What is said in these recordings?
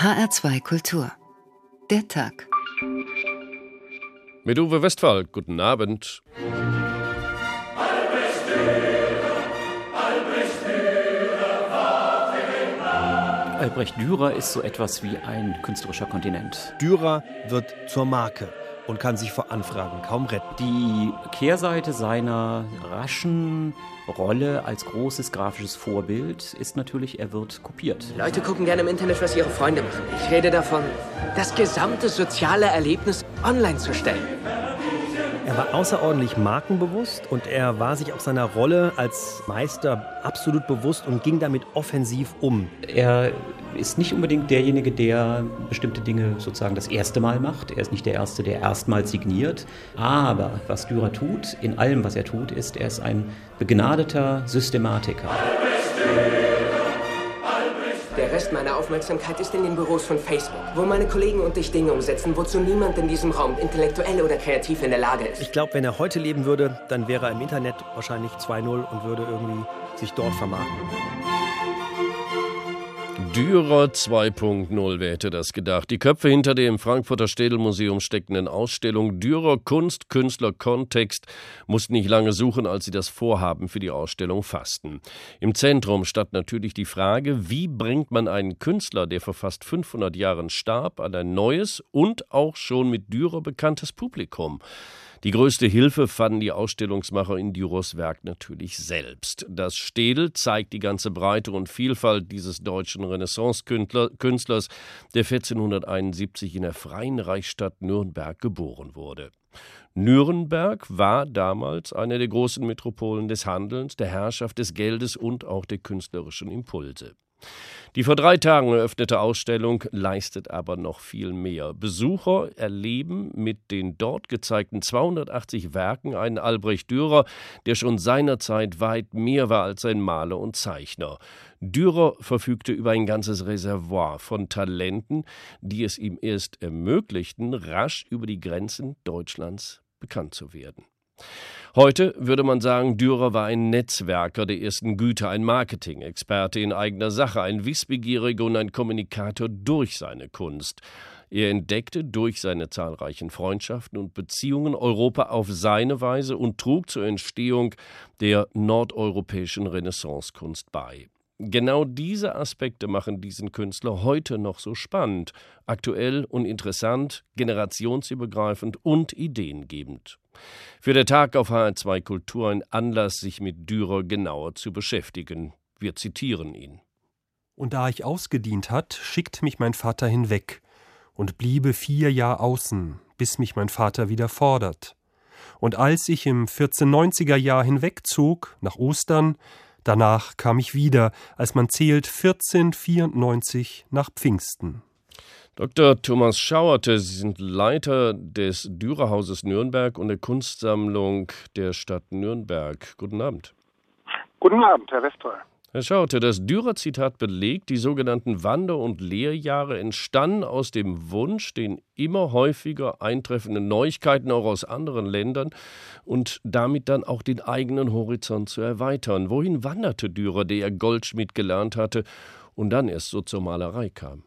HR2 Kultur. Der Tag. Mit Uwe Westphal, guten Abend. Albrecht Dürer ist so etwas wie ein künstlerischer Kontinent. Dürer wird zur Marke und kann sich vor Anfragen kaum retten. Die Kehrseite seiner raschen Rolle als großes grafisches Vorbild ist natürlich, er wird kopiert. Leute gucken gerne im Internet, was ihre Freunde machen. Ich rede davon, das gesamte soziale Erlebnis online zu stellen. Er war außerordentlich markenbewusst und er war sich auch seiner Rolle als Meister absolut bewusst und ging damit offensiv um. Er ist nicht unbedingt derjenige, der bestimmte Dinge sozusagen das erste Mal macht. Er ist nicht der Erste, der erstmals signiert. Aber was Dürer tut, in allem, was er tut, ist, er ist ein begnadeter Systematiker. Rest meiner Aufmerksamkeit ist in den Büros von Facebook, wo meine Kollegen und ich Dinge umsetzen, wozu niemand in diesem Raum intellektuell oder kreativ in der Lage ist. Ich glaube, wenn er heute leben würde, dann wäre er im Internet wahrscheinlich 2.0 und würde irgendwie sich dort vermarkten. Dürer 2.0, wer hätte das gedacht? Die Köpfe hinter der im Frankfurter Städelmuseum steckenden Ausstellung Dürer Kunst, Künstler, Kontext mussten nicht lange suchen, als sie das Vorhaben für die Ausstellung fassten. Im Zentrum stand natürlich die Frage, wie bringt man einen Künstler, der vor fast 500 Jahren starb, an ein neues und auch schon mit Dürer bekanntes Publikum? Die größte Hilfe fanden die Ausstellungsmacher in Dürers Werk natürlich selbst. Das Städel zeigt die ganze Breite und Vielfalt dieses deutschen Renaissance-Künstlers, der 1471 in der freien Reichsstadt Nürnberg geboren wurde. Nürnberg war damals eine der großen Metropolen des Handelns, der Herrschaft des Geldes und auch der künstlerischen Impulse. Die vor drei Tagen eröffnete Ausstellung leistet aber noch viel mehr. Besucher erleben mit den dort gezeigten 280 Werken einen Albrecht Dürer, der schon seinerzeit weit mehr war als ein Maler und Zeichner. Dürer verfügte über ein ganzes Reservoir von Talenten, die es ihm erst ermöglichten, rasch über die Grenzen Deutschlands bekannt zu werden. Heute würde man sagen, Dürer war ein Netzwerker der ersten Güte, ein Marketing-Experte in eigener Sache, ein Wissbegieriger und ein Kommunikator durch seine Kunst. Er entdeckte durch seine zahlreichen Freundschaften und Beziehungen Europa auf seine Weise und trug zur Entstehung der nordeuropäischen Renaissancekunst bei. Genau diese Aspekte machen diesen Künstler heute noch so spannend, aktuell und interessant, generationsübergreifend und ideengebend. Für den Tag auf HR2 Kultur ein Anlass, sich mit Dürer genauer zu beschäftigen. Wir zitieren ihn. Und da ich ausgedient hat, schickt mich mein Vater hinweg und bliebe vier Jahr außen, bis mich mein Vater wieder fordert. Und als ich im 1490er Jahr hinwegzog, nach Ostern, Danach kam ich wieder, als man zählt 1494 nach Pfingsten. Dr. Thomas Schauerte, Sie sind Leiter des Dürerhauses Nürnberg und der Kunstsammlung der Stadt Nürnberg. Guten Abend. Guten Abend, Herr Westphal. Herr Schaute, das Dürer-Zitat belegt, die sogenannten Wander- und Lehrjahre entstanden aus dem Wunsch, den immer häufiger eintreffenden Neuigkeiten auch aus anderen Ländern und damit dann auch den eigenen Horizont zu erweitern. Wohin wanderte Dürer, der er Goldschmied gelernt hatte und dann erst so zur Malerei kam?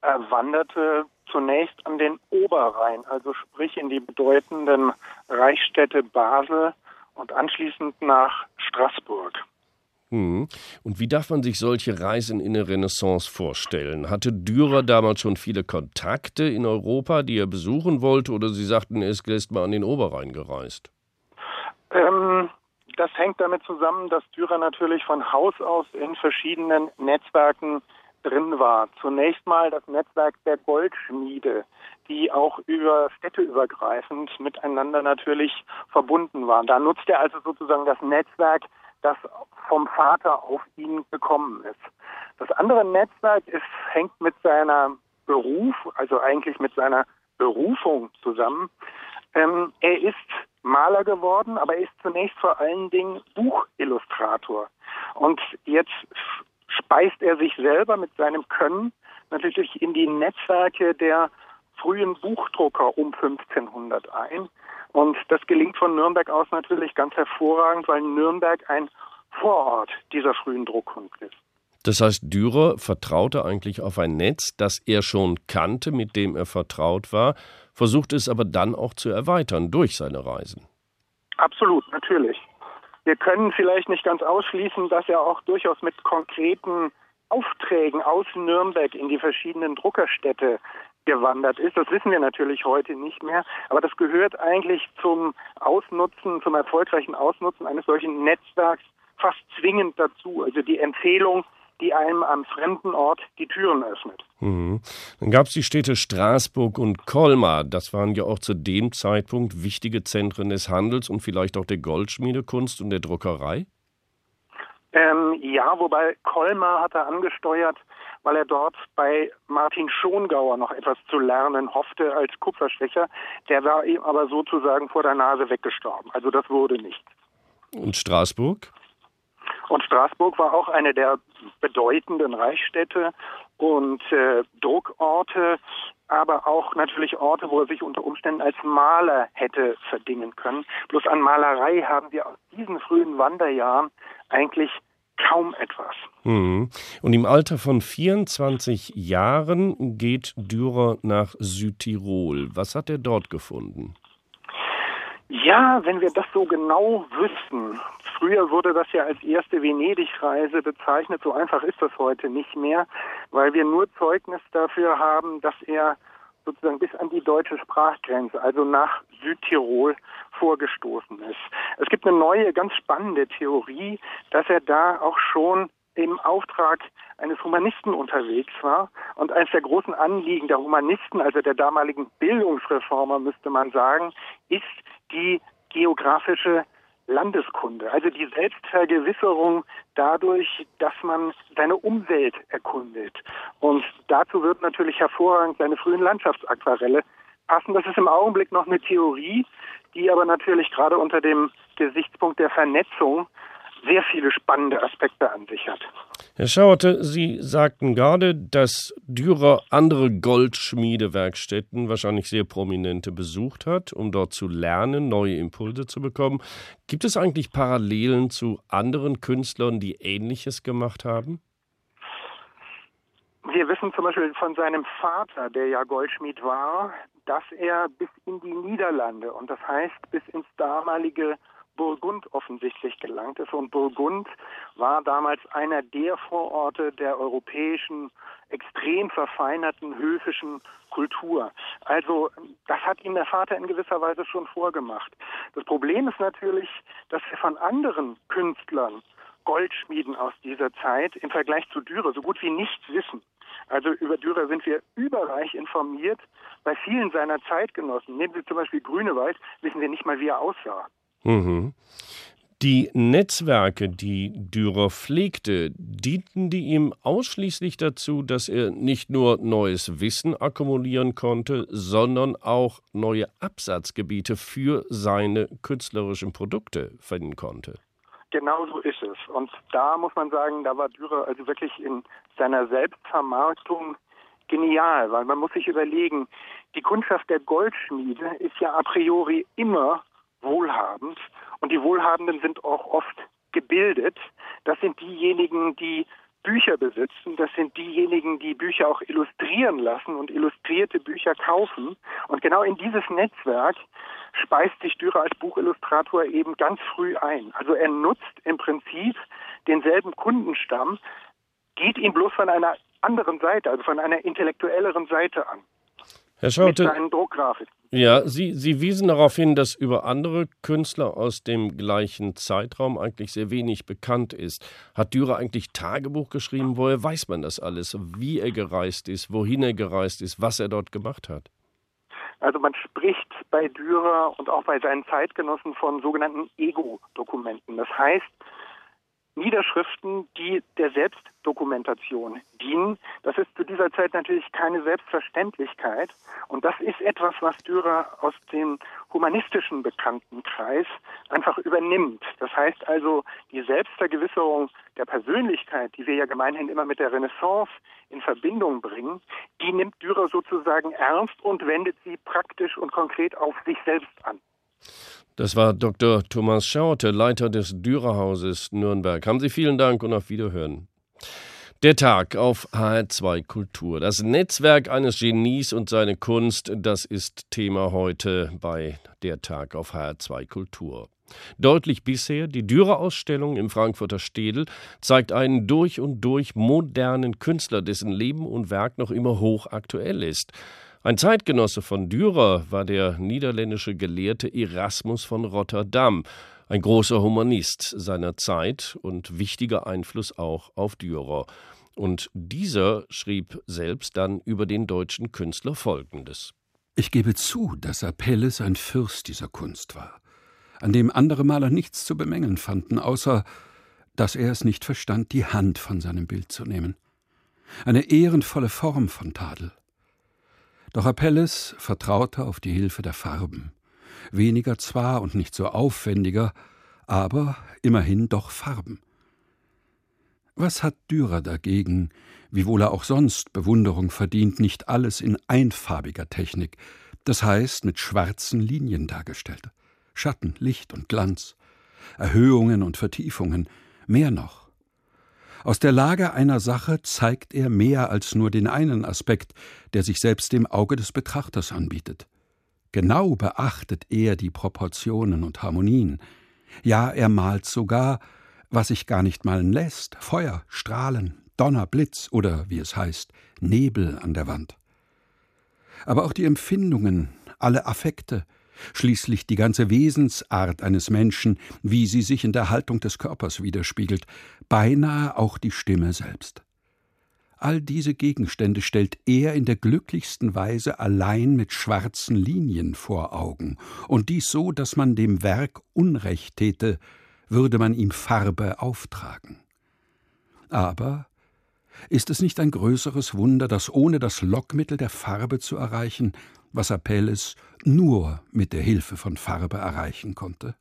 Er wanderte zunächst an den Oberrhein, also sprich in die bedeutenden Reichsstädte Basel und anschließend nach Straßburg. Hm. Und wie darf man sich solche Reisen in der Renaissance vorstellen? Hatte Dürer damals schon viele Kontakte in Europa, die er besuchen wollte, oder Sie sagten, er ist erst mal an den Oberrhein gereist? Ähm, das hängt damit zusammen, dass Dürer natürlich von Haus aus in verschiedenen Netzwerken drin war. Zunächst mal das Netzwerk der Goldschmiede, die auch über städteübergreifend miteinander natürlich verbunden waren. Da nutzt er also sozusagen das Netzwerk das vom Vater auf ihn gekommen ist. Das andere Netzwerk ist, hängt mit seiner Beruf, also eigentlich mit seiner Berufung zusammen. Ähm, er ist Maler geworden, aber er ist zunächst vor allen Dingen Buchillustrator. Und jetzt speist er sich selber mit seinem Können natürlich in die Netzwerke der frühen Buchdrucker um 1500 ein. Und das gelingt von Nürnberg aus natürlich ganz hervorragend, weil Nürnberg ein Vorort dieser frühen Druckkunst ist. Das heißt, Dürer vertraute eigentlich auf ein Netz, das er schon kannte, mit dem er vertraut war, versuchte es aber dann auch zu erweitern durch seine Reisen. Absolut, natürlich. Wir können vielleicht nicht ganz ausschließen, dass er auch durchaus mit konkreten Aufträgen aus Nürnberg in die verschiedenen Druckerstädte gewandert ist. Das wissen wir natürlich heute nicht mehr, aber das gehört eigentlich zum Ausnutzen, zum erfolgreichen Ausnutzen eines solchen Netzwerks fast zwingend dazu. Also die Empfehlung, die einem am fremden Ort die Türen öffnet. Mhm. Dann gab es die Städte Straßburg und Colmar. Das waren ja auch zu dem Zeitpunkt wichtige Zentren des Handels und vielleicht auch der Goldschmiedekunst und der Druckerei? Ähm, ja, wobei Colmar hat er angesteuert, weil er dort bei Martin Schongauer noch etwas zu lernen hoffte als Kupferstecher. Der war ihm aber sozusagen vor der Nase weggestorben. Also das wurde nicht. Und Straßburg? Und Straßburg war auch eine der bedeutenden Reichsstädte und äh, Druckorte, aber auch natürlich Orte, wo er sich unter Umständen als Maler hätte verdingen können. Bloß an Malerei haben wir aus diesen frühen Wanderjahren eigentlich kaum etwas. Mhm. Und im Alter von 24 Jahren geht Dürer nach Südtirol. Was hat er dort gefunden? Ja, wenn wir das so genau wüssten. Früher wurde das ja als erste Venedig-Reise bezeichnet. So einfach ist das heute nicht mehr, weil wir nur Zeugnis dafür haben, dass er sozusagen bis an die deutsche Sprachgrenze, also nach Südtirol, vorgestoßen ist. Es gibt eine neue, ganz spannende Theorie, dass er da auch schon im Auftrag eines Humanisten unterwegs war. Und eines der großen Anliegen der Humanisten, also der damaligen Bildungsreformer, müsste man sagen, ist die geografische Landeskunde, also die Selbstvergewisserung dadurch, dass man seine Umwelt erkundet. Und dazu wird natürlich hervorragend seine frühen Landschaftsaquarelle passen. Das ist im Augenblick noch eine Theorie, die aber natürlich gerade unter dem Gesichtspunkt der Vernetzung sehr viele spannende Aspekte an sich hat. Herr Schauerte, Sie sagten gerade, dass Dürer andere Goldschmiedewerkstätten, wahrscheinlich sehr prominente, besucht hat, um dort zu lernen, neue Impulse zu bekommen. Gibt es eigentlich Parallelen zu anderen Künstlern, die Ähnliches gemacht haben? Wir wissen zum Beispiel von seinem Vater, der ja Goldschmied war, dass er bis in die Niederlande und das heißt bis ins damalige Burgund offensichtlich gelangt ist. Und Burgund war damals einer der Vororte der europäischen, extrem verfeinerten höfischen Kultur. Also das hat ihm der Vater in gewisser Weise schon vorgemacht. Das Problem ist natürlich, dass wir von anderen Künstlern, Goldschmieden aus dieser Zeit im Vergleich zu Dürer so gut wie nichts wissen. Also über Dürer sind wir überreich informiert. Bei vielen seiner Zeitgenossen, nehmen Sie zum Beispiel Grünewald, wissen wir nicht mal, wie er aussah. Mhm. Die Netzwerke, die Dürer pflegte, dienten die ihm ausschließlich dazu, dass er nicht nur neues Wissen akkumulieren konnte, sondern auch neue Absatzgebiete für seine künstlerischen Produkte finden konnte. Genau so ist es. Und da muss man sagen, da war Dürer also wirklich in seiner Selbstvermarktung genial, weil man muss sich überlegen, die Kundschaft der Goldschmiede ist ja a priori immer wohlhabend und die Wohlhabenden sind auch oft gebildet. Das sind diejenigen, die Bücher besitzen. Das sind diejenigen, die Bücher auch illustrieren lassen und illustrierte Bücher kaufen. Und genau in dieses Netzwerk speist sich Dürer als Buchillustrator eben ganz früh ein. Also er nutzt im Prinzip denselben Kundenstamm, geht ihn bloß von einer anderen Seite, also von einer intellektuelleren Seite an. Herr Schaute, mit seinen Druckgrafiken. Ja, Sie, Sie wiesen darauf hin, dass über andere Künstler aus dem gleichen Zeitraum eigentlich sehr wenig bekannt ist. Hat Dürer eigentlich Tagebuch geschrieben? Woher weiß man das alles? Wie er gereist ist, wohin er gereist ist, was er dort gemacht hat? Also man spricht bei Dürer und auch bei seinen Zeitgenossen von sogenannten Ego-Dokumenten. Das heißt, Niederschriften, die der Selbstdokumentation dienen. Das ist zu dieser Zeit natürlich keine Selbstverständlichkeit. Und das ist etwas, was Dürer aus dem humanistischen Bekanntenkreis einfach übernimmt. Das heißt also, die Selbstvergewisserung der Persönlichkeit, die wir ja gemeinhin immer mit der Renaissance in Verbindung bringen, die nimmt Dürer sozusagen ernst und wendet sie praktisch und konkret auf sich selbst an. Das war Dr. Thomas Schaute, Leiter des Dürerhauses Nürnberg. Haben Sie vielen Dank und auf Wiederhören. Der Tag auf HR2 Kultur. Das Netzwerk eines Genies und seine Kunst, das ist Thema heute bei Der Tag auf HR2 Kultur. Deutlich bisher, die Dürer-Ausstellung im Frankfurter Städel zeigt einen durch und durch modernen Künstler, dessen Leben und Werk noch immer hochaktuell ist. Ein Zeitgenosse von Dürer war der niederländische Gelehrte Erasmus von Rotterdam, ein großer Humanist seiner Zeit und wichtiger Einfluss auch auf Dürer. Und dieser schrieb selbst dann über den deutschen Künstler Folgendes. Ich gebe zu, dass Apelles ein Fürst dieser Kunst war, an dem andere Maler nichts zu bemängeln fanden, außer dass er es nicht verstand, die Hand von seinem Bild zu nehmen. Eine ehrenvolle Form von Tadel. Doch Apelles vertraute auf die Hilfe der Farben. Weniger zwar und nicht so aufwendiger, aber immerhin doch Farben. Was hat Dürer dagegen, wiewohl er auch sonst Bewunderung verdient, nicht alles in einfarbiger Technik, das heißt mit schwarzen Linien dargestellt? Schatten, Licht und Glanz, Erhöhungen und Vertiefungen, mehr noch. Aus der Lage einer Sache zeigt er mehr als nur den einen Aspekt, der sich selbst dem Auge des Betrachters anbietet. Genau beachtet er die Proportionen und Harmonien. Ja, er malt sogar, was sich gar nicht malen lässt, Feuer, Strahlen, Donner, Blitz oder, wie es heißt, Nebel an der Wand. Aber auch die Empfindungen, alle Affekte, schließlich die ganze Wesensart eines Menschen, wie sie sich in der Haltung des Körpers widerspiegelt, beinahe auch die Stimme selbst. All diese Gegenstände stellt er in der glücklichsten Weise allein mit schwarzen Linien vor Augen, und dies so, dass man dem Werk Unrecht täte, würde man ihm Farbe auftragen. Aber ist es nicht ein größeres Wunder, dass ohne das Lockmittel der Farbe zu erreichen, was Apelles nur mit der Hilfe von Farbe erreichen konnte?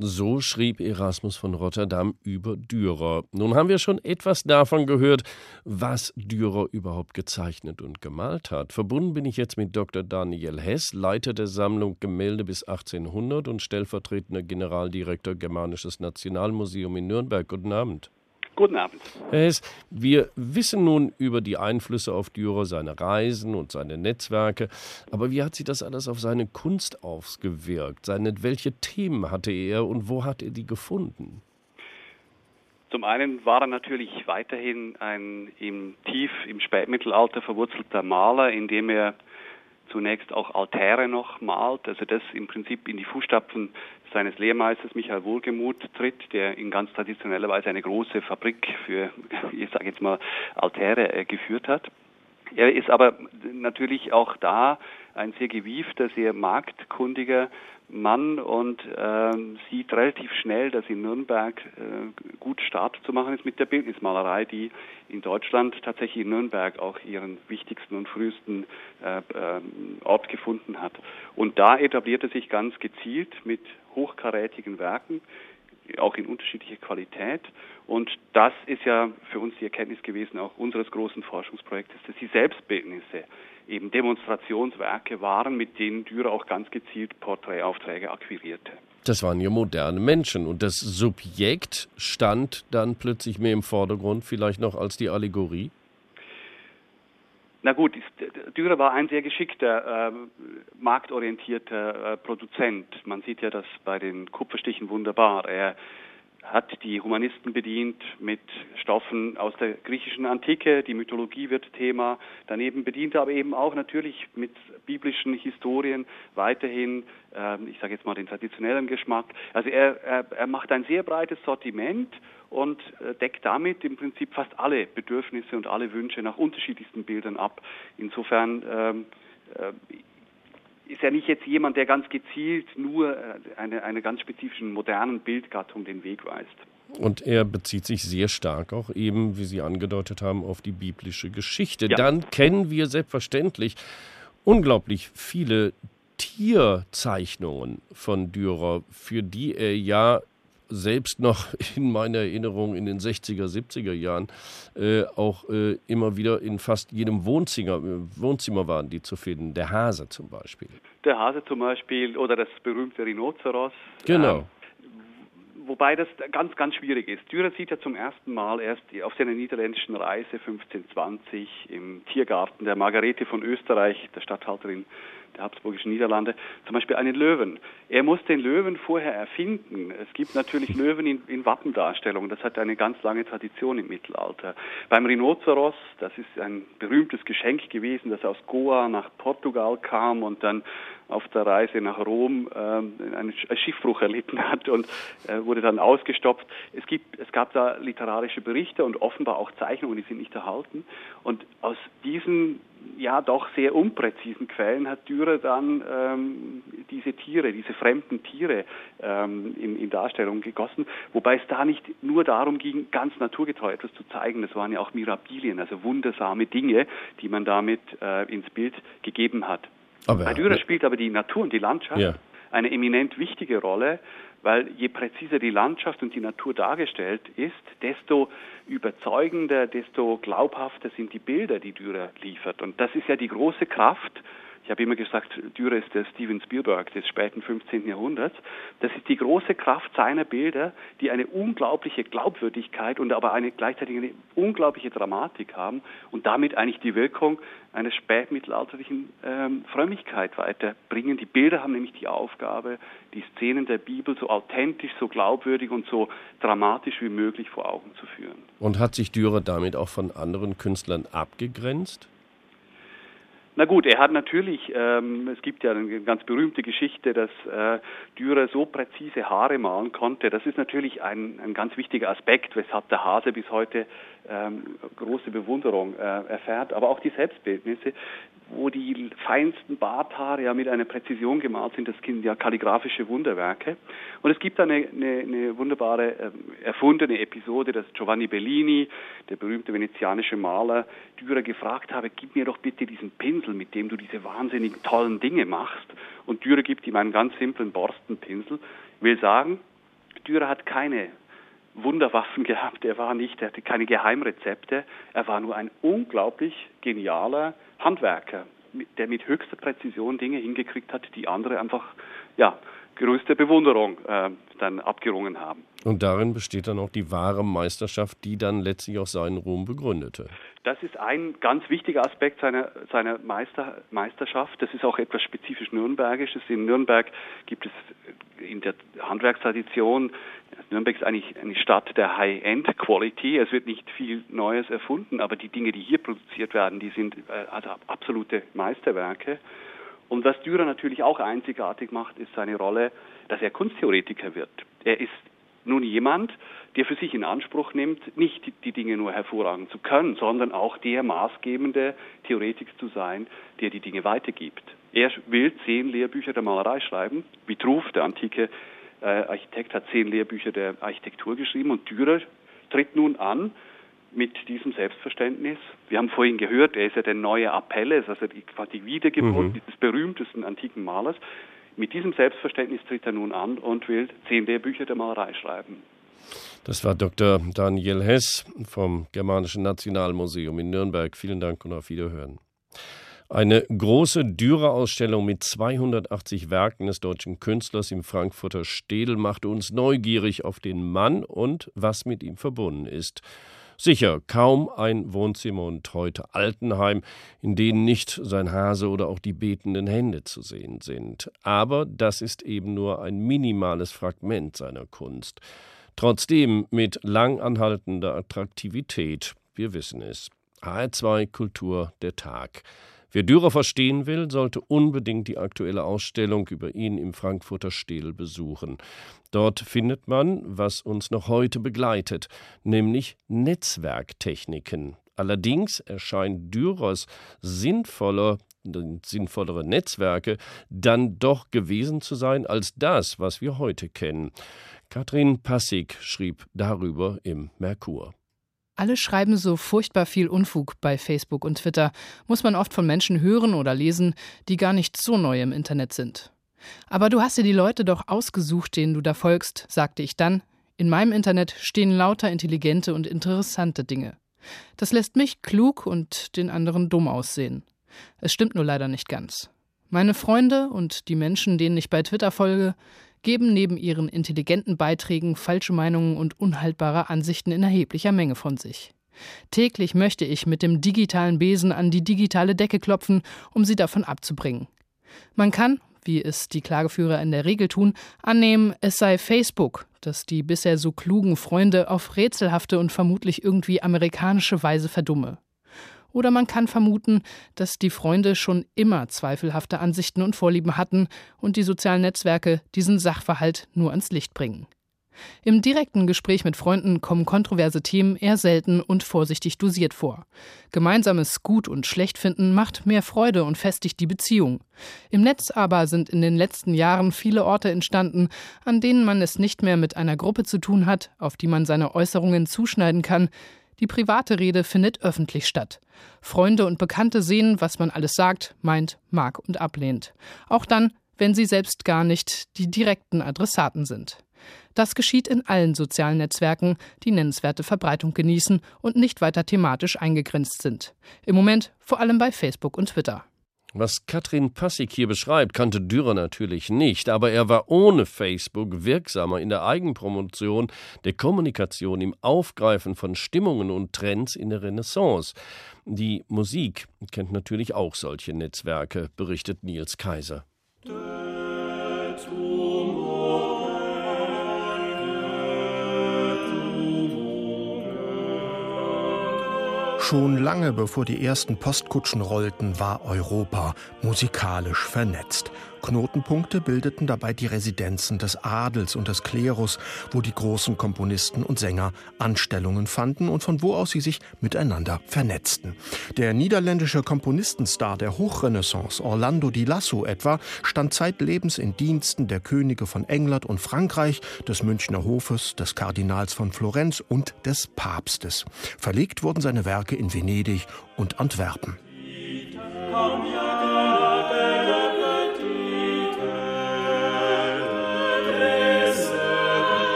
So schrieb Erasmus von Rotterdam über Dürer. Nun haben wir schon etwas davon gehört, was Dürer überhaupt gezeichnet und gemalt hat. Verbunden bin ich jetzt mit Dr. Daniel Hess, Leiter der Sammlung Gemälde bis 1800 und stellvertretender Generaldirektor Germanisches Nationalmuseum in Nürnberg. Guten Abend. Guten Abend. Herr Hess, wir wissen nun über die Einflüsse auf Dürer, seine Reisen und seine Netzwerke. Aber wie hat sich das alles auf seine Kunst ausgewirkt? Seine, welche Themen hatte er und wo hat er die gefunden? Zum einen war er natürlich weiterhin ein im tief im Spätmittelalter verwurzelter Maler, indem er zunächst auch Altäre noch malt, also das im Prinzip in die Fußstapfen seines Lehrmeisters Michael Wohlgemuth tritt, der in ganz traditioneller Weise eine große Fabrik für, ich sage jetzt mal, Altäre äh, geführt hat. Er ist aber natürlich auch da ein sehr gewiefter, sehr marktkundiger Mann und äh, sieht relativ schnell, dass in Nürnberg äh, gut Start zu machen ist mit der Bildnismalerei, die in Deutschland tatsächlich in Nürnberg auch ihren wichtigsten und frühesten äh, äh, Ort gefunden hat. Und da etabliert er sich ganz gezielt mit hochkarätigen Werken, auch in unterschiedlicher Qualität. Und das ist ja für uns die Erkenntnis gewesen, auch unseres großen Forschungsprojektes, dass die Selbstbildnisse eben Demonstrationswerke waren, mit denen Dürer auch ganz gezielt Porträtaufträge akquirierte. Das waren ja moderne Menschen und das Subjekt stand dann plötzlich mehr im Vordergrund, vielleicht noch als die Allegorie? Na gut, Dürer war ein sehr geschickter, äh, marktorientierter äh, Produzent. Man sieht ja das bei den Kupferstichen wunderbar. Er hat die Humanisten bedient mit Stoffen aus der griechischen Antike, die Mythologie wird Thema, daneben bedient er aber eben auch natürlich mit biblischen Historien weiterhin, äh, ich sage jetzt mal den traditionellen Geschmack. Also er, er, er macht ein sehr breites Sortiment und äh, deckt damit im Prinzip fast alle Bedürfnisse und alle Wünsche nach unterschiedlichsten Bildern ab. Insofern ähm, äh, ist ja nicht jetzt jemand, der ganz gezielt nur äh, eine, eine ganz spezifischen modernen Bildgattung den Weg weist. Und er bezieht sich sehr stark auch eben, wie Sie angedeutet haben, auf die biblische Geschichte. Ja. Dann kennen wir selbstverständlich unglaublich viele Tierzeichnungen von Dürer, für die er ja selbst noch in meiner Erinnerung in den 60er, 70er Jahren äh, auch äh, immer wieder in fast jedem Wohnzimmer, äh, Wohnzimmer waren die zu finden. Der Hase zum Beispiel. Der Hase zum Beispiel oder das berühmte Rhinoceros. Genau. Ähm, wobei das ganz, ganz schwierig ist. Dürer sieht ja zum ersten Mal erst auf seiner niederländischen Reise 1520 im Tiergarten der Margarete von Österreich, der Statthalterin der Habsburgischen Niederlande, zum Beispiel einen Löwen. Er muss den Löwen vorher erfinden. Es gibt natürlich Löwen in, in Wappendarstellungen. Das hat eine ganz lange Tradition im Mittelalter. Beim Rhinoceros, das ist ein berühmtes Geschenk gewesen, das aus Goa nach Portugal kam und dann auf der Reise nach Rom ähm, einen Schiffbruch erlitten hat und äh, wurde dann ausgestopft. Es, gibt, es gab da literarische Berichte und offenbar auch Zeichnungen, die sind nicht erhalten. Und aus diesen ja doch sehr unpräzisen Quellen hat Dürer dann ähm, diese Tiere, diese fremden Tiere ähm, in, in Darstellung gegossen, wobei es da nicht nur darum ging, ganz naturgetreu etwas zu zeigen, das waren ja auch Mirabilien, also wundersame Dinge, die man damit äh, ins Bild gegeben hat. Aber, Bei Dürer ja. spielt aber die Natur und die Landschaft ja. eine eminent wichtige Rolle, weil je präziser die Landschaft und die Natur dargestellt ist, desto überzeugender, desto glaubhafter sind die Bilder, die Dürer liefert. Und das ist ja die große Kraft ich habe immer gesagt, Dürer ist der Steven Spielberg des späten 15. Jahrhunderts. Das ist die große Kraft seiner Bilder, die eine unglaubliche Glaubwürdigkeit und aber eine gleichzeitig eine unglaubliche Dramatik haben und damit eigentlich die Wirkung einer spätmittelalterlichen ähm, Frömmigkeit weiterbringen. Die Bilder haben nämlich die Aufgabe, die Szenen der Bibel so authentisch, so glaubwürdig und so dramatisch wie möglich vor Augen zu führen. Und hat sich Dürer damit auch von anderen Künstlern abgegrenzt? Na gut, er hat natürlich, ähm, es gibt ja eine ganz berühmte Geschichte, dass äh, Dürer so präzise Haare malen konnte. Das ist natürlich ein, ein ganz wichtiger Aspekt, weshalb der Hase bis heute ähm, große Bewunderung äh, erfährt. Aber auch die Selbstbildnisse, wo die feinsten Barthaare ja mit einer Präzision gemalt sind, das sind ja kalligraphische Wunderwerke. Und es gibt eine, eine, eine wunderbare äh, erfundene Episode, dass Giovanni Bellini, der berühmte venezianische Maler, Dürer gefragt habe, gib mir doch bitte diesen Pinsel, mit dem du diese wahnsinnig tollen Dinge machst. Und Dürer gibt ihm einen ganz simplen Borstenpinsel. Will sagen, Dürer hat keine Wunderwaffen gehabt, er war nicht, er hatte keine Geheimrezepte, er war nur ein unglaublich genialer Handwerker, der mit höchster Präzision Dinge hingekriegt hat, die andere einfach, ja, größte Bewunderung äh, dann abgerungen haben. Und darin besteht dann auch die wahre Meisterschaft, die dann letztlich auch seinen Ruhm begründete. Das ist ein ganz wichtiger Aspekt seiner, seiner Meister, Meisterschaft. Das ist auch etwas spezifisch Nürnbergisches. In Nürnberg gibt es in der Handwerkstradition, Nürnberg ist eigentlich eine Stadt der High-End-Quality. Es wird nicht viel Neues erfunden, aber die Dinge, die hier produziert werden, die sind äh, also absolute Meisterwerke. Und was Dürer natürlich auch einzigartig macht, ist seine Rolle, dass er Kunsttheoretiker wird. Er ist nun jemand, der für sich in Anspruch nimmt, nicht die Dinge nur hervorragend zu können, sondern auch der maßgebende Theoretiker zu sein, der die Dinge weitergibt. Er will zehn Lehrbücher der Malerei schreiben. Vitruv, der antike äh, Architekt, hat zehn Lehrbücher der Architektur geschrieben und Dürer tritt nun an mit diesem Selbstverständnis. Wir haben vorhin gehört, er ist ja der neue Apelles, also die, die Wiedergeburt mhm. dieses berühmtesten antiken Malers. Mit diesem Selbstverständnis tritt er nun an und will zehn Lehrbücher der Malerei schreiben. Das war Dr. Daniel Hess vom Germanischen Nationalmuseum in Nürnberg. Vielen Dank und auf Wiederhören. Eine große Dürer-Ausstellung mit 280 Werken des deutschen Künstlers im Frankfurter Städel machte uns neugierig auf den Mann und was mit ihm verbunden ist. Sicher, kaum ein Wohnzimmer und heute Altenheim, in denen nicht sein Hase oder auch die betenden Hände zu sehen sind. Aber das ist eben nur ein minimales Fragment seiner Kunst. Trotzdem mit lang anhaltender Attraktivität. Wir wissen es. HR2 Kultur der Tag. Wer Dürer verstehen will, sollte unbedingt die aktuelle Ausstellung über ihn im Frankfurter Städel besuchen. Dort findet man, was uns noch heute begleitet, nämlich Netzwerktechniken. Allerdings erscheint Dürers sinnvoller sinnvollere Netzwerke dann doch gewesen zu sein als das, was wir heute kennen. Katrin Passig schrieb darüber im Merkur. Alle schreiben so furchtbar viel Unfug bei Facebook und Twitter, muss man oft von Menschen hören oder lesen, die gar nicht so neu im Internet sind. Aber du hast dir die Leute doch ausgesucht, denen du da folgst, sagte ich dann. In meinem Internet stehen lauter intelligente und interessante Dinge. Das lässt mich klug und den anderen dumm aussehen. Es stimmt nur leider nicht ganz. Meine Freunde und die Menschen, denen ich bei Twitter folge, geben neben ihren intelligenten Beiträgen falsche Meinungen und unhaltbare Ansichten in erheblicher Menge von sich. Täglich möchte ich mit dem digitalen Besen an die digitale Decke klopfen, um sie davon abzubringen. Man kann, wie es die Klageführer in der Regel tun, annehmen, es sei Facebook, das die bisher so klugen Freunde auf rätselhafte und vermutlich irgendwie amerikanische Weise verdumme. Oder man kann vermuten, dass die Freunde schon immer zweifelhafte Ansichten und Vorlieben hatten und die sozialen Netzwerke diesen Sachverhalt nur ans Licht bringen. Im direkten Gespräch mit Freunden kommen kontroverse Themen eher selten und vorsichtig dosiert vor. Gemeinsames Gut und Schlecht finden macht mehr Freude und festigt die Beziehung. Im Netz aber sind in den letzten Jahren viele Orte entstanden, an denen man es nicht mehr mit einer Gruppe zu tun hat, auf die man seine Äußerungen zuschneiden kann. Die private Rede findet öffentlich statt. Freunde und Bekannte sehen, was man alles sagt, meint, mag und ablehnt. Auch dann, wenn sie selbst gar nicht die direkten Adressaten sind. Das geschieht in allen sozialen Netzwerken, die nennenswerte Verbreitung genießen und nicht weiter thematisch eingegrenzt sind. Im Moment vor allem bei Facebook und Twitter. Was Katrin Passig hier beschreibt, kannte Dürer natürlich nicht, aber er war ohne Facebook wirksamer in der Eigenpromotion, der Kommunikation, im Aufgreifen von Stimmungen und Trends in der Renaissance. Die Musik kennt natürlich auch solche Netzwerke, berichtet Nils Kaiser. Schon lange bevor die ersten Postkutschen rollten, war Europa musikalisch vernetzt. Knotenpunkte bildeten dabei die Residenzen des Adels und des Klerus, wo die großen Komponisten und Sänger Anstellungen fanden und von wo aus sie sich miteinander vernetzten. Der niederländische Komponistenstar der Hochrenaissance, Orlando di Lasso etwa, stand zeitlebens in Diensten der Könige von England und Frankreich, des Münchner Hofes, des Kardinals von Florenz und des Papstes. Verlegt wurden seine Werke in Venedig und Antwerpen. Im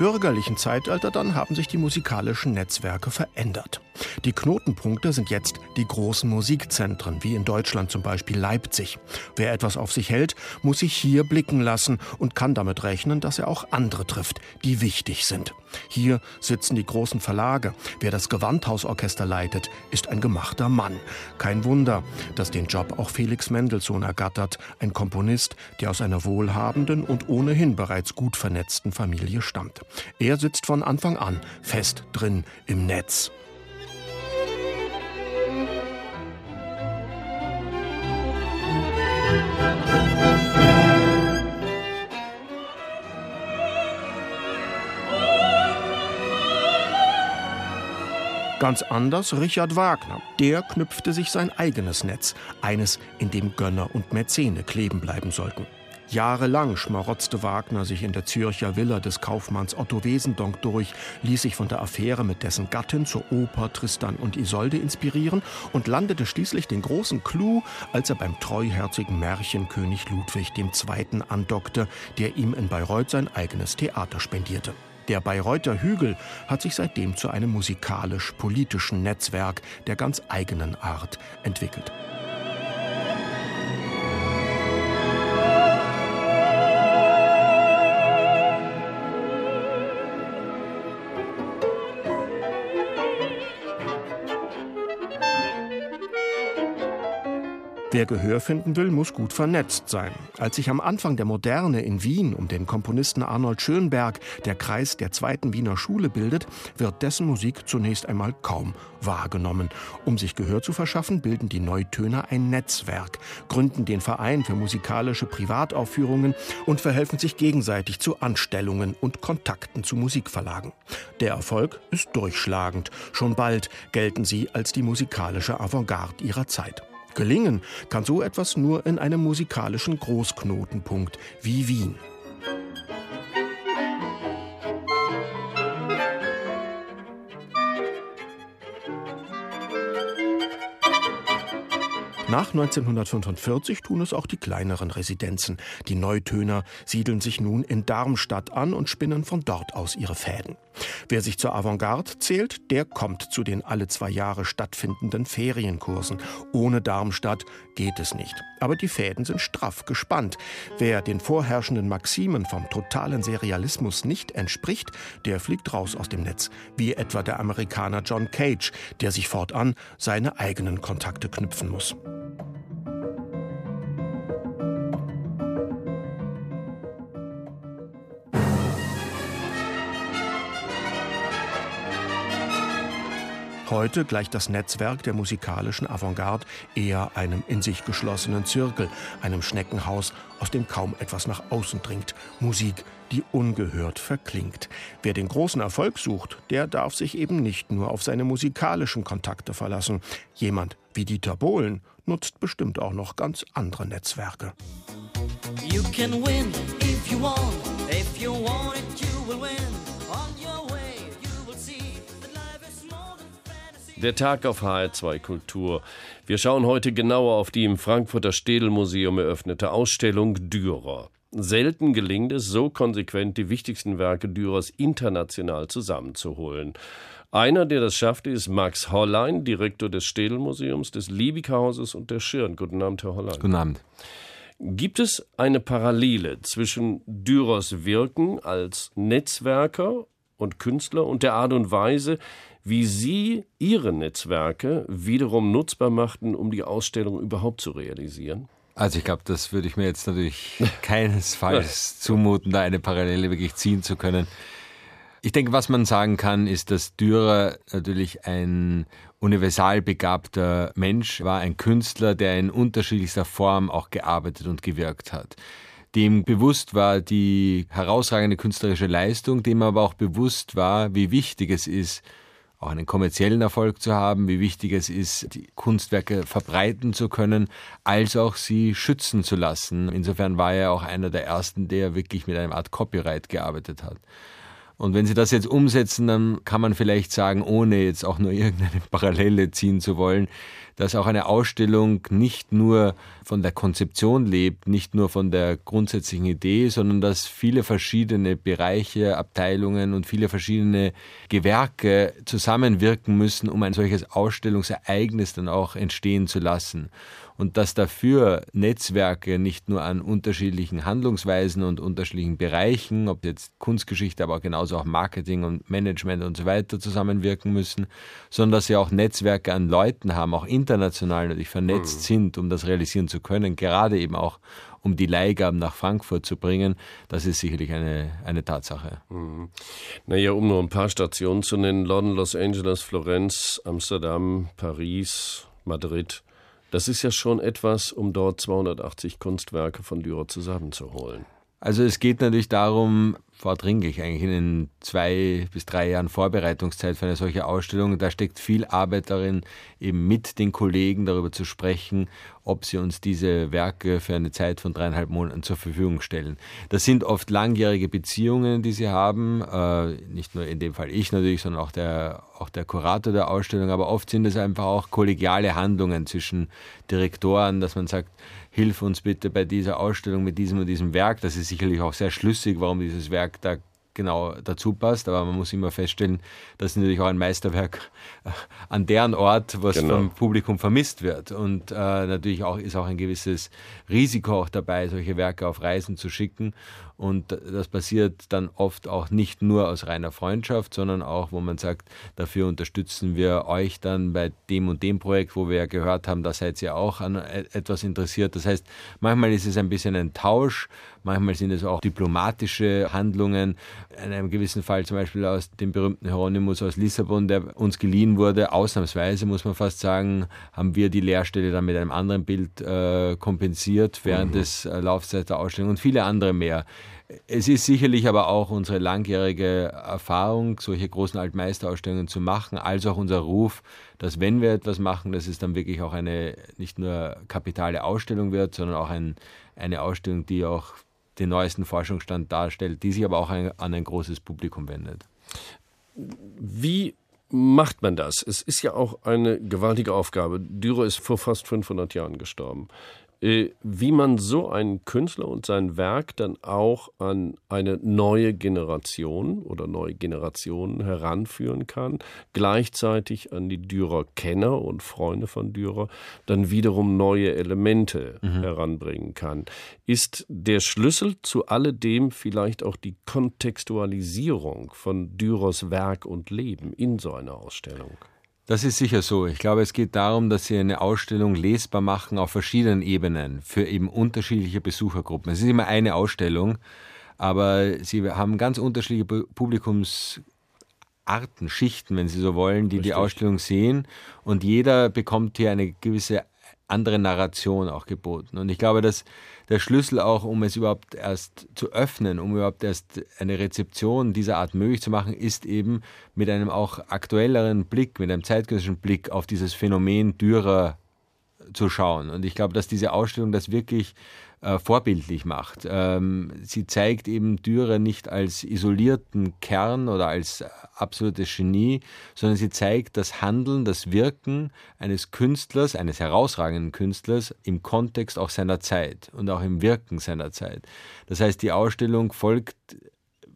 bürgerlichen Zeitalter dann haben sich die musikalischen Netzwerke verändert. Die Knotenpunkte sind jetzt die großen Musikzentren, wie in Deutschland zum Beispiel Leipzig. Wer etwas auf sich hält, muss sich hier blicken lassen und kann damit rechnen, dass er auch andere trifft, die wichtig sind. Hier sitzen die großen Verlage. Wer das Gewandhausorchester leitet, ist ein gemachter Mann. Kein Wunder, dass den Job auch Felix Mendelssohn ergattert, ein Komponist, der aus einer wohlhabenden und ohnehin bereits gut vernetzten Familie stammt. Er sitzt von Anfang an fest drin im Netz. Ganz anders Richard Wagner. Der knüpfte sich sein eigenes Netz, eines, in dem Gönner und Mäzene kleben bleiben sollten. Jahrelang schmarotzte Wagner sich in der Zürcher Villa des Kaufmanns Otto Wesendonck durch, ließ sich von der Affäre mit dessen Gattin zur Oper Tristan und Isolde inspirieren und landete schließlich den großen Clou, als er beim treuherzigen Märchenkönig Ludwig II. andockte, der ihm in Bayreuth sein eigenes Theater spendierte. Der Bayreuther Hügel hat sich seitdem zu einem musikalisch-politischen Netzwerk der ganz eigenen Art entwickelt. Wer Gehör finden will, muss gut vernetzt sein. Als sich am Anfang der Moderne in Wien um den Komponisten Arnold Schönberg der Kreis der zweiten Wiener Schule bildet, wird dessen Musik zunächst einmal kaum wahrgenommen. Um sich Gehör zu verschaffen, bilden die Neutöner ein Netzwerk, gründen den Verein für musikalische Privataufführungen und verhelfen sich gegenseitig zu Anstellungen und Kontakten zu Musikverlagen. Der Erfolg ist durchschlagend. Schon bald gelten sie als die musikalische Avantgarde ihrer Zeit. Gelingen kann so etwas nur in einem musikalischen Großknotenpunkt wie Wien. Nach 1945 tun es auch die kleineren Residenzen. Die Neutöner siedeln sich nun in Darmstadt an und spinnen von dort aus ihre Fäden. Wer sich zur Avantgarde zählt, der kommt zu den alle zwei Jahre stattfindenden Ferienkursen. Ohne Darmstadt geht es nicht. Aber die Fäden sind straff gespannt. Wer den vorherrschenden Maximen vom totalen Serialismus nicht entspricht, der fliegt raus aus dem Netz. Wie etwa der Amerikaner John Cage, der sich fortan seine eigenen Kontakte knüpfen muss. Heute gleicht das Netzwerk der musikalischen Avantgarde eher einem in sich geschlossenen Zirkel, einem Schneckenhaus, aus dem kaum etwas nach außen dringt. Musik, die ungehört verklingt. Wer den großen Erfolg sucht, der darf sich eben nicht nur auf seine musikalischen Kontakte verlassen. Jemand wie Dieter Bohlen nutzt bestimmt auch noch ganz andere Netzwerke. You can win if you want, Der Tag auf HR2 Kultur. Wir schauen heute genauer auf die im Frankfurter Städelmuseum eröffnete Ausstellung Dürer. Selten gelingt es, so konsequent die wichtigsten Werke Dürers international zusammenzuholen. Einer, der das schaffte, ist Max Hollein, Direktor des Städelmuseums, des Liebig-Hauses und der Schirn. Guten Abend, Herr Hollein. Guten Abend. Gibt es eine Parallele zwischen Dürers Wirken als Netzwerker und Künstler und der Art und Weise, wie Sie Ihre Netzwerke wiederum nutzbar machten, um die Ausstellung überhaupt zu realisieren? Also ich glaube, das würde ich mir jetzt natürlich keinesfalls zumuten, da eine Parallele wirklich ziehen zu können. Ich denke, was man sagen kann, ist, dass Dürer natürlich ein universal begabter Mensch war, ein Künstler, der in unterschiedlichster Form auch gearbeitet und gewirkt hat dem bewusst war die herausragende künstlerische Leistung, dem aber auch bewusst war, wie wichtig es ist, auch einen kommerziellen Erfolg zu haben, wie wichtig es ist, die Kunstwerke verbreiten zu können, als auch sie schützen zu lassen. Insofern war er auch einer der ersten, der wirklich mit einer Art Copyright gearbeitet hat. Und wenn Sie das jetzt umsetzen, dann kann man vielleicht sagen, ohne jetzt auch nur irgendeine Parallele ziehen zu wollen, dass auch eine Ausstellung nicht nur von der Konzeption lebt, nicht nur von der grundsätzlichen Idee, sondern dass viele verschiedene Bereiche, Abteilungen und viele verschiedene Gewerke zusammenwirken müssen, um ein solches Ausstellungsereignis dann auch entstehen zu lassen. Und dass dafür Netzwerke nicht nur an unterschiedlichen Handlungsweisen und unterschiedlichen Bereichen, ob jetzt Kunstgeschichte, aber genauso auch Marketing und Management und so weiter zusammenwirken müssen, sondern dass sie auch Netzwerke an Leuten haben, auch international natürlich vernetzt mhm. sind, um das realisieren zu können, gerade eben auch um die Leihgaben nach Frankfurt zu bringen, das ist sicherlich eine, eine Tatsache. Mhm. Naja, um nur ein paar Stationen zu nennen, London, Los Angeles, Florenz, Amsterdam, Paris, Madrid. Das ist ja schon etwas, um dort 280 Kunstwerke von Dürer zusammenzuholen. Also es geht natürlich darum, vordringlich eigentlich in den zwei bis drei Jahren Vorbereitungszeit für eine solche Ausstellung. Da steckt viel Arbeit darin, eben mit den Kollegen darüber zu sprechen, ob sie uns diese Werke für eine Zeit von dreieinhalb Monaten zur Verfügung stellen. Das sind oft langjährige Beziehungen, die sie haben, äh, nicht nur in dem Fall ich natürlich, sondern auch der, auch der Kurator der Ausstellung, aber oft sind es einfach auch kollegiale Handlungen zwischen Direktoren, dass man sagt, hilf uns bitte bei dieser Ausstellung mit diesem und diesem Werk. Das ist sicherlich auch sehr schlüssig, warum dieses Werk da genau dazu passt, aber man muss immer feststellen, das ist natürlich auch ein Meisterwerk äh, an deren Ort, was genau. vom Publikum vermisst wird. Und äh, natürlich auch ist auch ein gewisses Risiko auch dabei, solche Werke auf Reisen zu schicken. Und das passiert dann oft auch nicht nur aus reiner Freundschaft, sondern auch, wo man sagt, dafür unterstützen wir euch dann bei dem und dem Projekt, wo wir ja gehört haben, da seid ihr auch an e-, etwas interessiert. Das heißt, manchmal ist es ein bisschen ein Tausch, manchmal sind es auch diplomatische Handlungen. In einem gewissen Fall zum Beispiel aus dem berühmten Hieronymus aus Lissabon, der uns geliehen wurde, ausnahmsweise muss man fast sagen, haben wir die Leerstelle dann mit einem anderen Bild äh, kompensiert während mhm. des äh, Laufzeit der Ausstellung und viele andere mehr. Es ist sicherlich aber auch unsere langjährige Erfahrung, solche großen Altmeisterausstellungen zu machen, als auch unser Ruf, dass wenn wir etwas machen, dass es dann wirklich auch eine nicht nur kapitale Ausstellung wird, sondern auch ein, eine Ausstellung, die auch den neuesten Forschungsstand darstellt, die sich aber auch ein, an ein großes Publikum wendet. Wie macht man das? Es ist ja auch eine gewaltige Aufgabe. Dürer ist vor fast 500 Jahren gestorben. Äh, wie man so einen Künstler und sein Werk dann auch an eine neue Generation oder neue Generationen heranführen kann, gleichzeitig an die Dürer Kenner und Freunde von Dürer dann wiederum neue Elemente mhm. heranbringen kann. Ist der Schlüssel zu alledem vielleicht auch die Kontextualisierung von Dürers Werk und Leben in so einer Ausstellung? Das ist sicher so. Ich glaube, es geht darum, dass sie eine Ausstellung lesbar machen auf verschiedenen Ebenen für eben unterschiedliche Besuchergruppen. Es ist immer eine Ausstellung, aber sie haben ganz unterschiedliche Publikumsarten, Schichten, wenn Sie so wollen, die Richtig. die Ausstellung sehen. Und jeder bekommt hier eine gewisse andere Narration auch geboten. Und ich glaube, dass der Schlüssel auch, um es überhaupt erst zu öffnen, um überhaupt erst eine Rezeption dieser Art möglich zu machen, ist eben mit einem auch aktuelleren Blick, mit einem zeitgenössischen Blick auf dieses Phänomen Dürer zu schauen. Und ich glaube, dass diese Ausstellung das wirklich äh, vorbildlich macht. Ähm, sie zeigt eben Dürer nicht als isolierten Kern oder als absolutes Genie, sondern sie zeigt das Handeln, das Wirken eines Künstlers, eines herausragenden Künstlers im Kontext auch seiner Zeit und auch im Wirken seiner Zeit. Das heißt, die Ausstellung folgt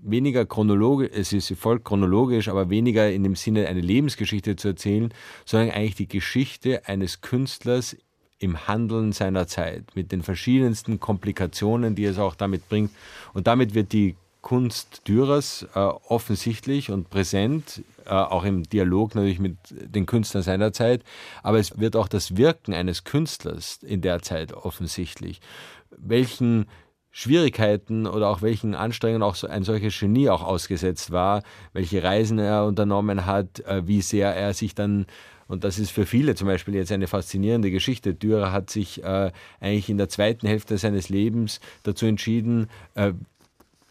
weniger chronologisch, es ist folgt chronologisch, aber weniger in dem Sinne eine Lebensgeschichte zu erzählen, sondern eigentlich die Geschichte eines Künstlers im Handeln seiner Zeit, mit den verschiedensten Komplikationen, die es auch damit bringt. Und damit wird die Kunst Dürers äh, offensichtlich und präsent, äh, auch im Dialog natürlich mit den Künstlern seiner Zeit, aber es wird auch das Wirken eines Künstlers in der Zeit offensichtlich. Welchen Schwierigkeiten oder auch welchen Anstrengungen auch so ein solches Genie auch ausgesetzt war, welche Reisen er unternommen hat, äh, wie sehr er sich dann und das ist für viele zum Beispiel jetzt eine faszinierende Geschichte. Dürer hat sich äh, eigentlich in der zweiten Hälfte seines Lebens dazu entschieden, äh,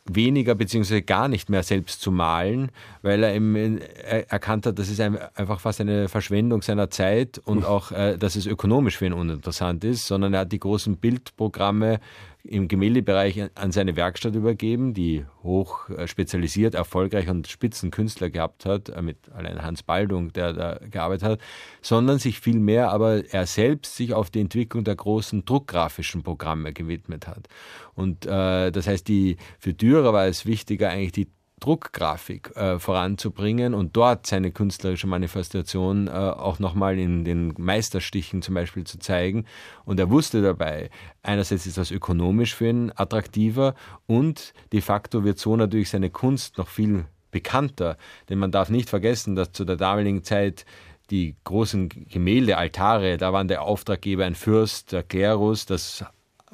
weniger bzw. gar nicht mehr selbst zu malen, weil er eben erkannt hat, das ist einfach fast eine Verschwendung seiner Zeit und auch, äh, dass es ökonomisch für ihn uninteressant ist, sondern er hat die großen Bildprogramme im Gemäldebereich an seine Werkstatt übergeben, die hoch äh, spezialisiert, erfolgreich und Spitzenkünstler gehabt hat, äh, mit allein Hans Baldung, der da gearbeitet hat, sondern sich vielmehr aber er selbst sich auf die Entwicklung der großen druckgrafischen Programme gewidmet hat. Und äh, das heißt, die, für Dürer war es wichtiger, eigentlich die Druckgrafik äh, voranzubringen und dort seine künstlerische Manifestation äh, auch nochmal in den Meisterstichen zum Beispiel zu zeigen. Und er wusste dabei, einerseits ist das ökonomisch für ihn attraktiver und de facto wird so natürlich seine Kunst noch viel bekannter. Denn man darf nicht vergessen, dass zu der damaligen Zeit die großen Gemälde, Altare, da waren der Auftraggeber ein Fürst, der Klerus, das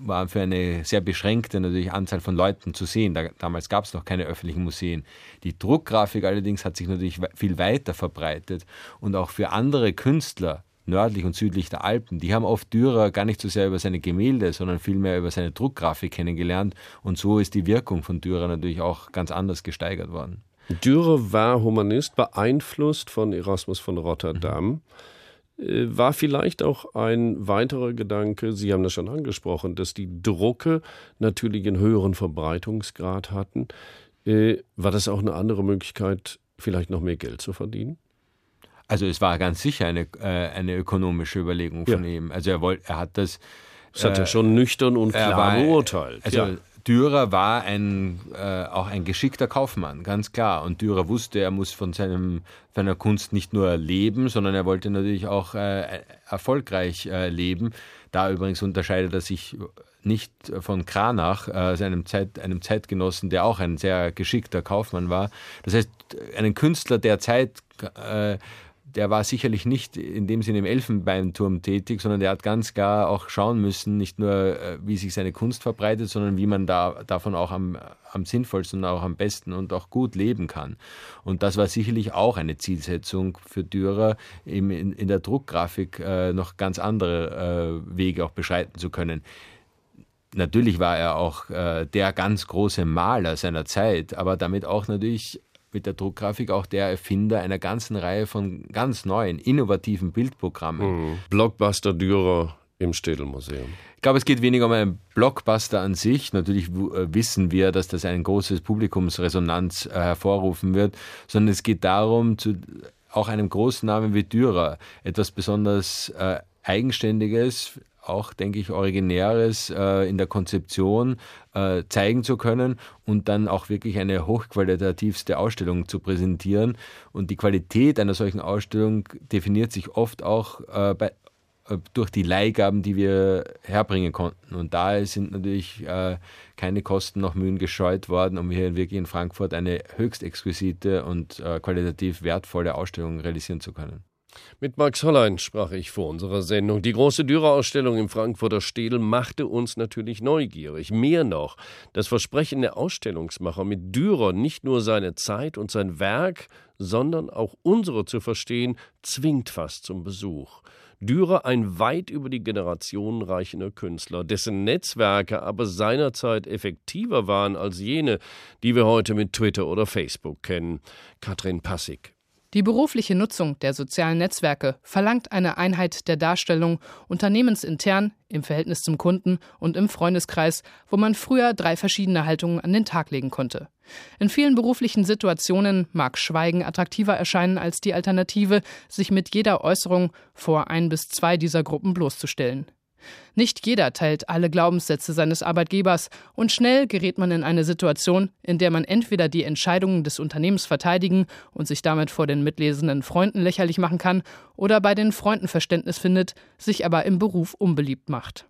war für eine sehr beschränkte natürlich Anzahl von Leuten zu sehen. Da, damals gab es noch keine öffentlichen Museen. Die Druckgrafik allerdings hat sich natürlich viel weiter verbreitet und auch für andere Künstler nördlich und südlich der Alpen, die haben oft Dürer gar nicht so sehr über seine Gemälde, sondern vielmehr über seine Druckgrafik kennengelernt und so ist die Wirkung von Dürer natürlich auch ganz anders gesteigert worden. Dürer war Humanist, beeinflusst von Erasmus von Rotterdam. Mhm. Äh, war vielleicht auch ein weiterer Gedanke, Sie haben das schon angesprochen, dass die Drucke natürlich einen höheren Verbreitungsgrad hatten. Äh, war das auch eine andere Möglichkeit, vielleicht noch mehr Geld zu verdienen? Also es war ganz sicher eine, äh, eine ökonomische Überlegung von ja. ihm. Also er wollte, er hat das. Das hat er schon nüchtern und klar war, beurteilt. Also ja. Dürer war ein, äh, auch ein geschickter Kaufmann, ganz klar. Und Dürer wusste, er muss von seinem, seiner Kunst nicht nur leben, sondern er wollte natürlich auch äh, erfolgreich äh, leben. Da übrigens unterscheidet er sich nicht von Kranach, äh, seinem Zeit, einem Zeitgenossen, der auch ein sehr geschickter Kaufmann war. Das heißt, einen Künstler der Zeit äh, der war sicherlich nicht in dem Sinne im Elfenbeinturm tätig, sondern der hat ganz klar auch schauen müssen, nicht nur, äh, wie sich seine Kunst verbreitet, sondern wie man da davon auch am, am sinnvollsten auch am besten und auch gut leben kann. Und das war sicherlich auch eine Zielsetzung für Dürer, in, in der Druckgrafik äh, noch ganz andere äh, Wege auch beschreiten zu können. Natürlich war er auch äh, der ganz große Maler seiner Zeit, aber damit auch natürlich mit der Druckgrafik auch der Erfinder einer ganzen Reihe von ganz neuen, innovativen Bildprogrammen. Mhm. Blockbuster Dürer im Städelmuseum. Ich glaube, es geht weniger um einen Blockbuster an sich. Natürlich äh, wissen wir, dass das eine große Publikumsresonanz äh, hervorrufen wird, sondern es geht darum, zu, auch einem großen Namen wie Dürer etwas besonders äh, Eigenständiges, auch, denke ich, Originäres äh, in der Konzeption äh, zeigen zu können und dann auch wirklich eine hochqualitativste Ausstellung zu präsentieren. Und die Qualität einer solchen Ausstellung definiert sich oft auch äh, bei, äh, durch die Leihgaben, die wir herbringen konnten. Und da sind natürlich äh, keine Kosten noch Mühen gescheut worden, um hier wirklich in Frankfurt eine höchst exquisite und äh, qualitativ wertvolle Ausstellung realisieren zu können. Mit Max Hollein sprach ich vor unserer Sendung. Die große Dürer-Ausstellung im Frankfurter Städel machte uns natürlich neugierig. Mehr noch, das Versprechen der Ausstellungsmacher, mit Dürer nicht nur seine Zeit und sein Werk, sondern auch unsere zu verstehen, zwingt fast zum Besuch. Dürer ein weit über die Generationen reichender Künstler, dessen Netzwerke aber seinerzeit effektiver waren als jene, die wir heute mit Twitter oder Facebook kennen. Katrin Passig. Die berufliche Nutzung der sozialen Netzwerke verlangt eine Einheit der Darstellung unternehmensintern, im Verhältnis zum Kunden und im Freundeskreis, wo man früher drei verschiedene Haltungen an den Tag legen konnte. In vielen beruflichen Situationen mag Schweigen attraktiver erscheinen als die Alternative, sich mit jeder Äußerung vor ein bis zwei dieser Gruppen bloßzustellen. Nicht jeder teilt alle Glaubenssätze seines Arbeitgebers und schnell gerät man in eine Situation, in der man entweder die Entscheidungen des Unternehmens verteidigen und sich damit vor den mitlesenden Freunden lächerlich machen kann oder bei den Freunden Verständnis findet, sich aber im Beruf unbeliebt macht.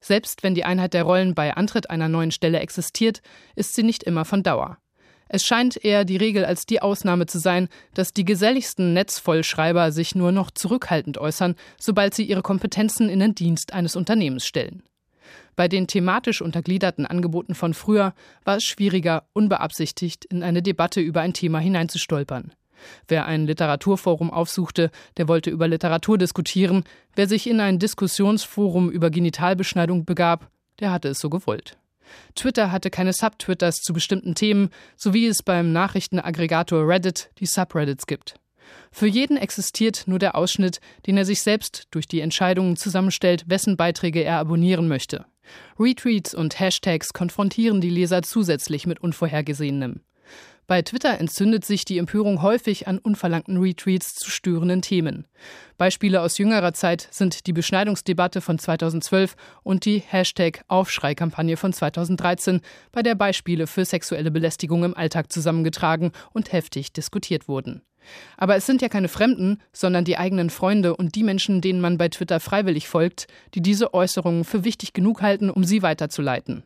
Selbst wenn die Einheit der Rollen bei Antritt einer neuen Stelle existiert, ist sie nicht immer von Dauer. Es scheint eher die Regel als die Ausnahme zu sein, dass die geselligsten Netzvollschreiber sich nur noch zurückhaltend äußern, sobald sie ihre Kompetenzen in den Dienst eines Unternehmens stellen. Bei den thematisch untergliederten Angeboten von früher war es schwieriger, unbeabsichtigt in eine Debatte über ein Thema hineinzustolpern. Wer ein Literaturforum aufsuchte, der wollte über Literatur diskutieren, wer sich in ein Diskussionsforum über Genitalbeschneidung begab, der hatte es so gewollt. Twitter hatte keine Subtwitters zu bestimmten Themen, so wie es beim Nachrichtenaggregator Reddit die Subreddits gibt. Für jeden existiert nur der Ausschnitt, den er sich selbst durch die Entscheidungen zusammenstellt, wessen Beiträge er abonnieren möchte. Retweets und Hashtags konfrontieren die Leser zusätzlich mit Unvorhergesehenem. Bei Twitter entzündet sich die Empörung häufig an unverlangten Retweets zu störenden Themen. Beispiele aus jüngerer Zeit sind die Beschneidungsdebatte von 2012 und die Hashtag Aufschrei-Kampagne von 2013, bei der Beispiele für sexuelle Belästigung im Alltag zusammengetragen und heftig diskutiert wurden. Aber es sind ja keine Fremden, sondern die eigenen Freunde und die Menschen, denen man bei Twitter freiwillig folgt, die diese Äußerungen für wichtig genug halten, um sie weiterzuleiten.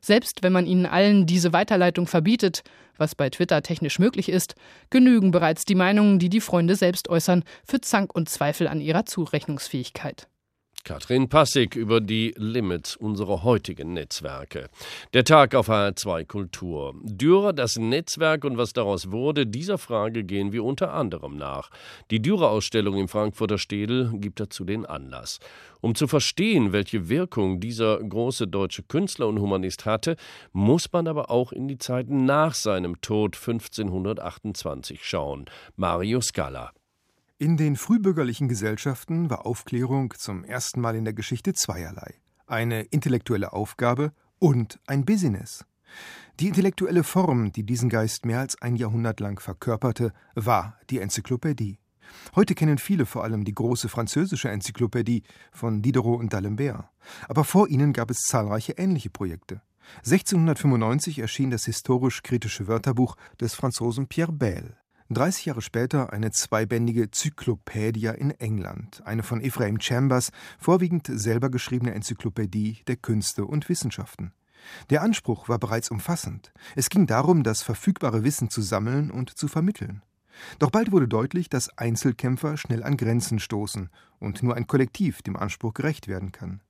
Selbst wenn man ihnen allen diese Weiterleitung verbietet, was bei Twitter technisch möglich ist, genügen bereits die Meinungen, die die Freunde selbst äußern, für Zank und Zweifel an ihrer Zurechnungsfähigkeit. Katrin Passig über die Limits unserer heutigen Netzwerke. Der Tag auf HR2 Kultur. Dürer, das Netzwerk und was daraus wurde, dieser Frage gehen wir unter anderem nach. Die Dürer-Ausstellung im Frankfurter Städel gibt dazu den Anlass. Um zu verstehen, welche Wirkung dieser große deutsche Künstler und Humanist hatte, muss man aber auch in die Zeiten nach seinem Tod 1528 schauen. Mario Scala. In den frühbürgerlichen Gesellschaften war Aufklärung zum ersten Mal in der Geschichte zweierlei. Eine intellektuelle Aufgabe und ein Business. Die intellektuelle Form, die diesen Geist mehr als ein Jahrhundert lang verkörperte, war die Enzyklopädie. Heute kennen viele vor allem die große französische Enzyklopädie von Diderot und d'Alembert. Aber vor ihnen gab es zahlreiche ähnliche Projekte. 1695 erschien das historisch-kritische Wörterbuch des Franzosen Pierre Bayle. 30 Jahre später eine zweibändige Zyklopädia in England, eine von Ephraim Chambers, vorwiegend selber geschriebene Enzyklopädie der Künste und Wissenschaften. Der Anspruch war bereits umfassend. Es ging darum, das verfügbare Wissen zu sammeln und zu vermitteln. Doch bald wurde deutlich, dass Einzelkämpfer schnell an Grenzen stoßen und nur ein Kollektiv dem Anspruch gerecht werden kann.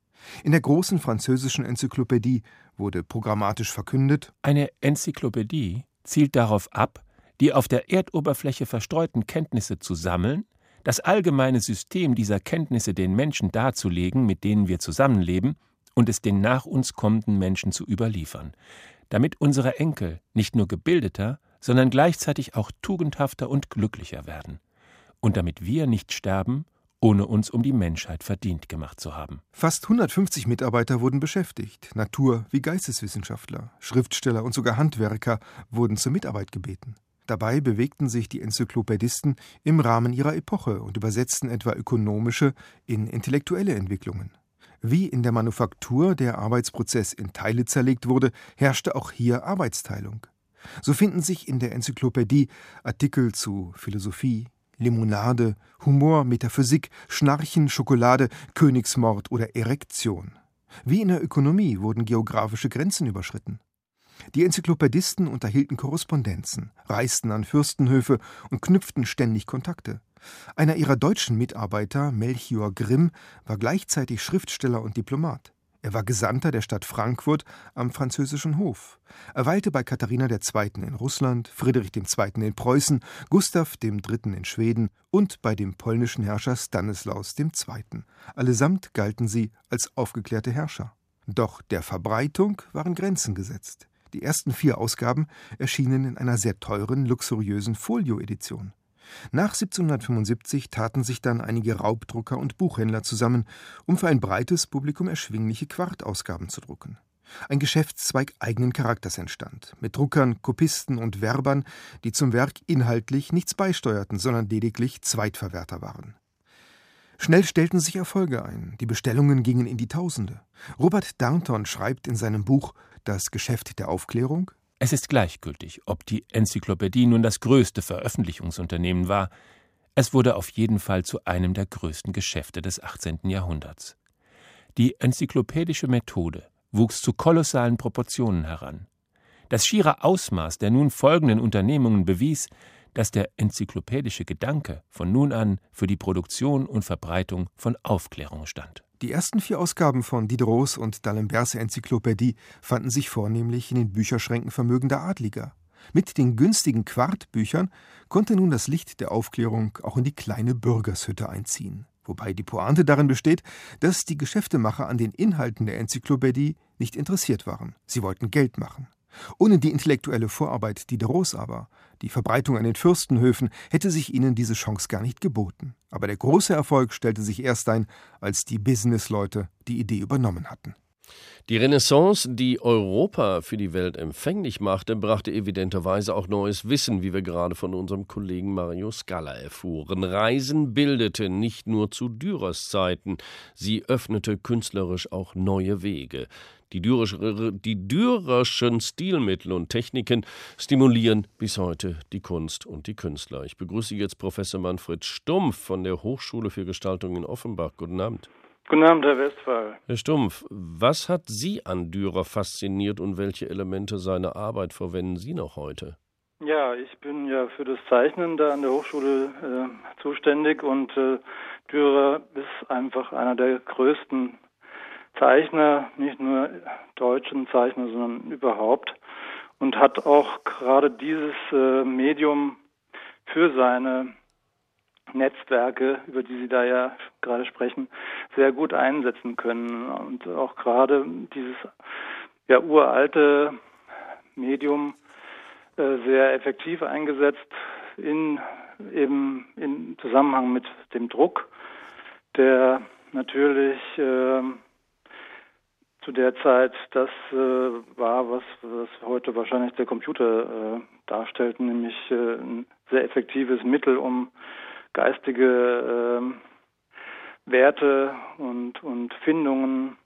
In der großen französischen Enzyklopädie wurde programmatisch verkündet: Eine Enzyklopädie zielt darauf ab, die auf der Erdoberfläche verstreuten Kenntnisse zu sammeln, das allgemeine System dieser Kenntnisse den Menschen darzulegen, mit denen wir zusammenleben, und es den nach uns kommenden Menschen zu überliefern, damit unsere Enkel nicht nur gebildeter, sondern gleichzeitig auch tugendhafter und glücklicher werden, und damit wir nicht sterben, ohne uns um die Menschheit verdient gemacht zu haben. Fast 150 Mitarbeiter wurden beschäftigt, Natur- wie Geisteswissenschaftler, Schriftsteller und sogar Handwerker wurden zur Mitarbeit gebeten. Dabei bewegten sich die Enzyklopädisten im Rahmen ihrer Epoche und übersetzten etwa ökonomische in intellektuelle Entwicklungen. Wie in der Manufaktur der Arbeitsprozess in Teile zerlegt wurde, herrschte auch hier Arbeitsteilung. So finden sich in der Enzyklopädie Artikel zu Philosophie, Limonade, Humor, Metaphysik, Schnarchen, Schokolade, Königsmord oder Erektion. Wie in der Ökonomie wurden geografische Grenzen überschritten. Die Enzyklopädisten unterhielten Korrespondenzen, reisten an Fürstenhöfe und knüpften ständig Kontakte. Einer ihrer deutschen Mitarbeiter, Melchior Grimm, war gleichzeitig Schriftsteller und Diplomat. Er war Gesandter der Stadt Frankfurt am französischen Hof. Er weilte bei Katharina II. in Russland, Friedrich II. in Preußen, Gustav III. in Schweden und bei dem polnischen Herrscher Stanislaus II. Allesamt galten sie als aufgeklärte Herrscher. Doch der Verbreitung waren Grenzen gesetzt. Die ersten vier Ausgaben erschienen in einer sehr teuren, luxuriösen Folio-Edition. Nach 1775 taten sich dann einige Raubdrucker und Buchhändler zusammen, um für ein breites Publikum erschwingliche Quartausgaben zu drucken. Ein Geschäftszweig eigenen Charakters entstand, mit Druckern, Kopisten und Werbern, die zum Werk inhaltlich nichts beisteuerten, sondern lediglich Zweitverwerter waren. Schnell stellten sich Erfolge ein, die Bestellungen gingen in die Tausende. Robert Darnton schreibt in seinem Buch das Geschäft der Aufklärung? Es ist gleichgültig, ob die Enzyklopädie nun das größte Veröffentlichungsunternehmen war. Es wurde auf jeden Fall zu einem der größten Geschäfte des 18. Jahrhunderts. Die enzyklopädische Methode wuchs zu kolossalen Proportionen heran. Das schiere Ausmaß der nun folgenden Unternehmungen bewies, dass der enzyklopädische Gedanke von nun an für die Produktion und Verbreitung von Aufklärung stand. Die ersten vier Ausgaben von Diderots und d'Alemberts Enzyklopädie fanden sich vornehmlich in den Bücherschränken vermögender Adliger. Mit den günstigen Quartbüchern konnte nun das Licht der Aufklärung auch in die kleine Bürgershütte einziehen. Wobei die Pointe darin besteht, dass die Geschäftemacher an den Inhalten der Enzyklopädie nicht interessiert waren. Sie wollten Geld machen. Ohne die intellektuelle Vorarbeit Diderots aber, die Verbreitung an den Fürstenhöfen, hätte sich ihnen diese Chance gar nicht geboten. Aber der große Erfolg stellte sich erst ein, als die Businessleute die Idee übernommen hatten. Die Renaissance, die Europa für die Welt empfänglich machte, brachte evidenterweise auch neues Wissen, wie wir gerade von unserem Kollegen Mario Scala erfuhren. Reisen bildete nicht nur zu Dürers Zeiten, sie öffnete künstlerisch auch neue Wege. Die, die Dürerschen Stilmittel und Techniken stimulieren bis heute die Kunst und die Künstler. Ich begrüße jetzt Professor Manfred Stumpf von der Hochschule für Gestaltung in Offenbach. Guten Abend. Guten Abend, Herr Westphal. Herr Stumpf, was hat Sie an Dürer fasziniert und welche Elemente seiner Arbeit verwenden Sie noch heute? Ja, ich bin ja für das Zeichnen da an der Hochschule äh, zuständig und äh, Dürer ist einfach einer der größten Zeichner, nicht nur deutschen Zeichner, sondern überhaupt und hat auch gerade dieses äh, Medium für seine Netzwerke, über die Sie da ja gerade sprechen, sehr gut einsetzen können. Und auch gerade dieses ja, uralte Medium äh, sehr effektiv eingesetzt in eben in Zusammenhang mit dem Druck, der natürlich äh, zu der Zeit das äh, war, was, was heute wahrscheinlich der Computer äh, darstellt, nämlich äh, ein sehr effektives Mittel, um geistige äh, Werte und, und Findungen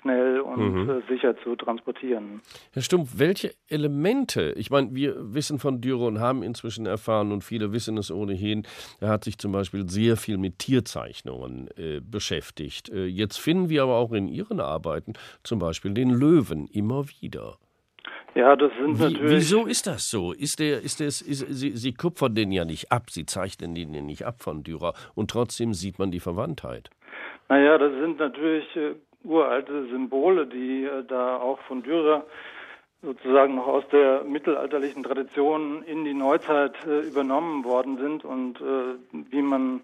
schnell und Mhm. äh, sicher zu transportieren. Herr Stumpf, welche Elemente, ich meine, wir wissen von Dürer und haben inzwischen erfahren und viele wissen es ohnehin, er hat sich zum Beispiel sehr viel mit Tierzeichnungen äh, beschäftigt. Äh, jetzt finden wir aber auch in Ihren Arbeiten zum Beispiel den Löwen immer wieder. Ja, das sind Wie, natürlich. wieso ist das so? Ist der, ist der, ist, Sie, Sie kupfern den ja nicht ab, Sie zeichnen den ja nicht ab von Dürer und trotzdem sieht man die Verwandtheit. Naja, das sind natürlich äh, uralte Symbole, die äh, da auch von Dürer sozusagen noch aus der mittelalterlichen Tradition in die Neuzeit äh, übernommen worden sind und äh, wie man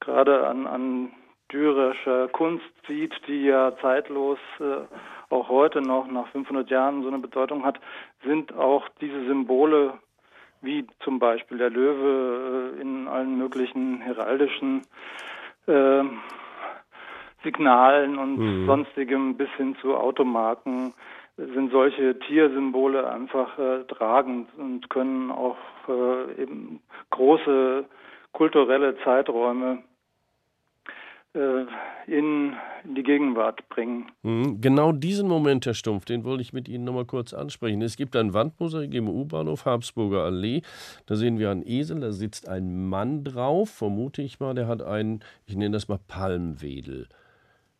gerade an, an Dürerscher Kunst sieht, die ja zeitlos äh, auch heute noch nach 500 Jahren so eine Bedeutung hat, sind auch diese Symbole wie zum Beispiel der Löwe äh, in allen möglichen heraldischen äh, Signalen und Mhm. sonstigem bis hin zu Automarken sind solche Tiersymbole einfach äh, tragend und können auch äh, eben große kulturelle Zeiträume in, in, die Gegenwart bringen. Mhm. Genau diesen Moment, Herr Stumpf, den wollte ich mit Ihnen noch mal kurz ansprechen. Es gibt ein Wandmosaik im U-Bahnhof Habsburger Allee. Da sehen wir einen Esel, da sitzt ein Mann drauf, vermute ich mal, der hat einen, ich nenne das mal Palmwedel.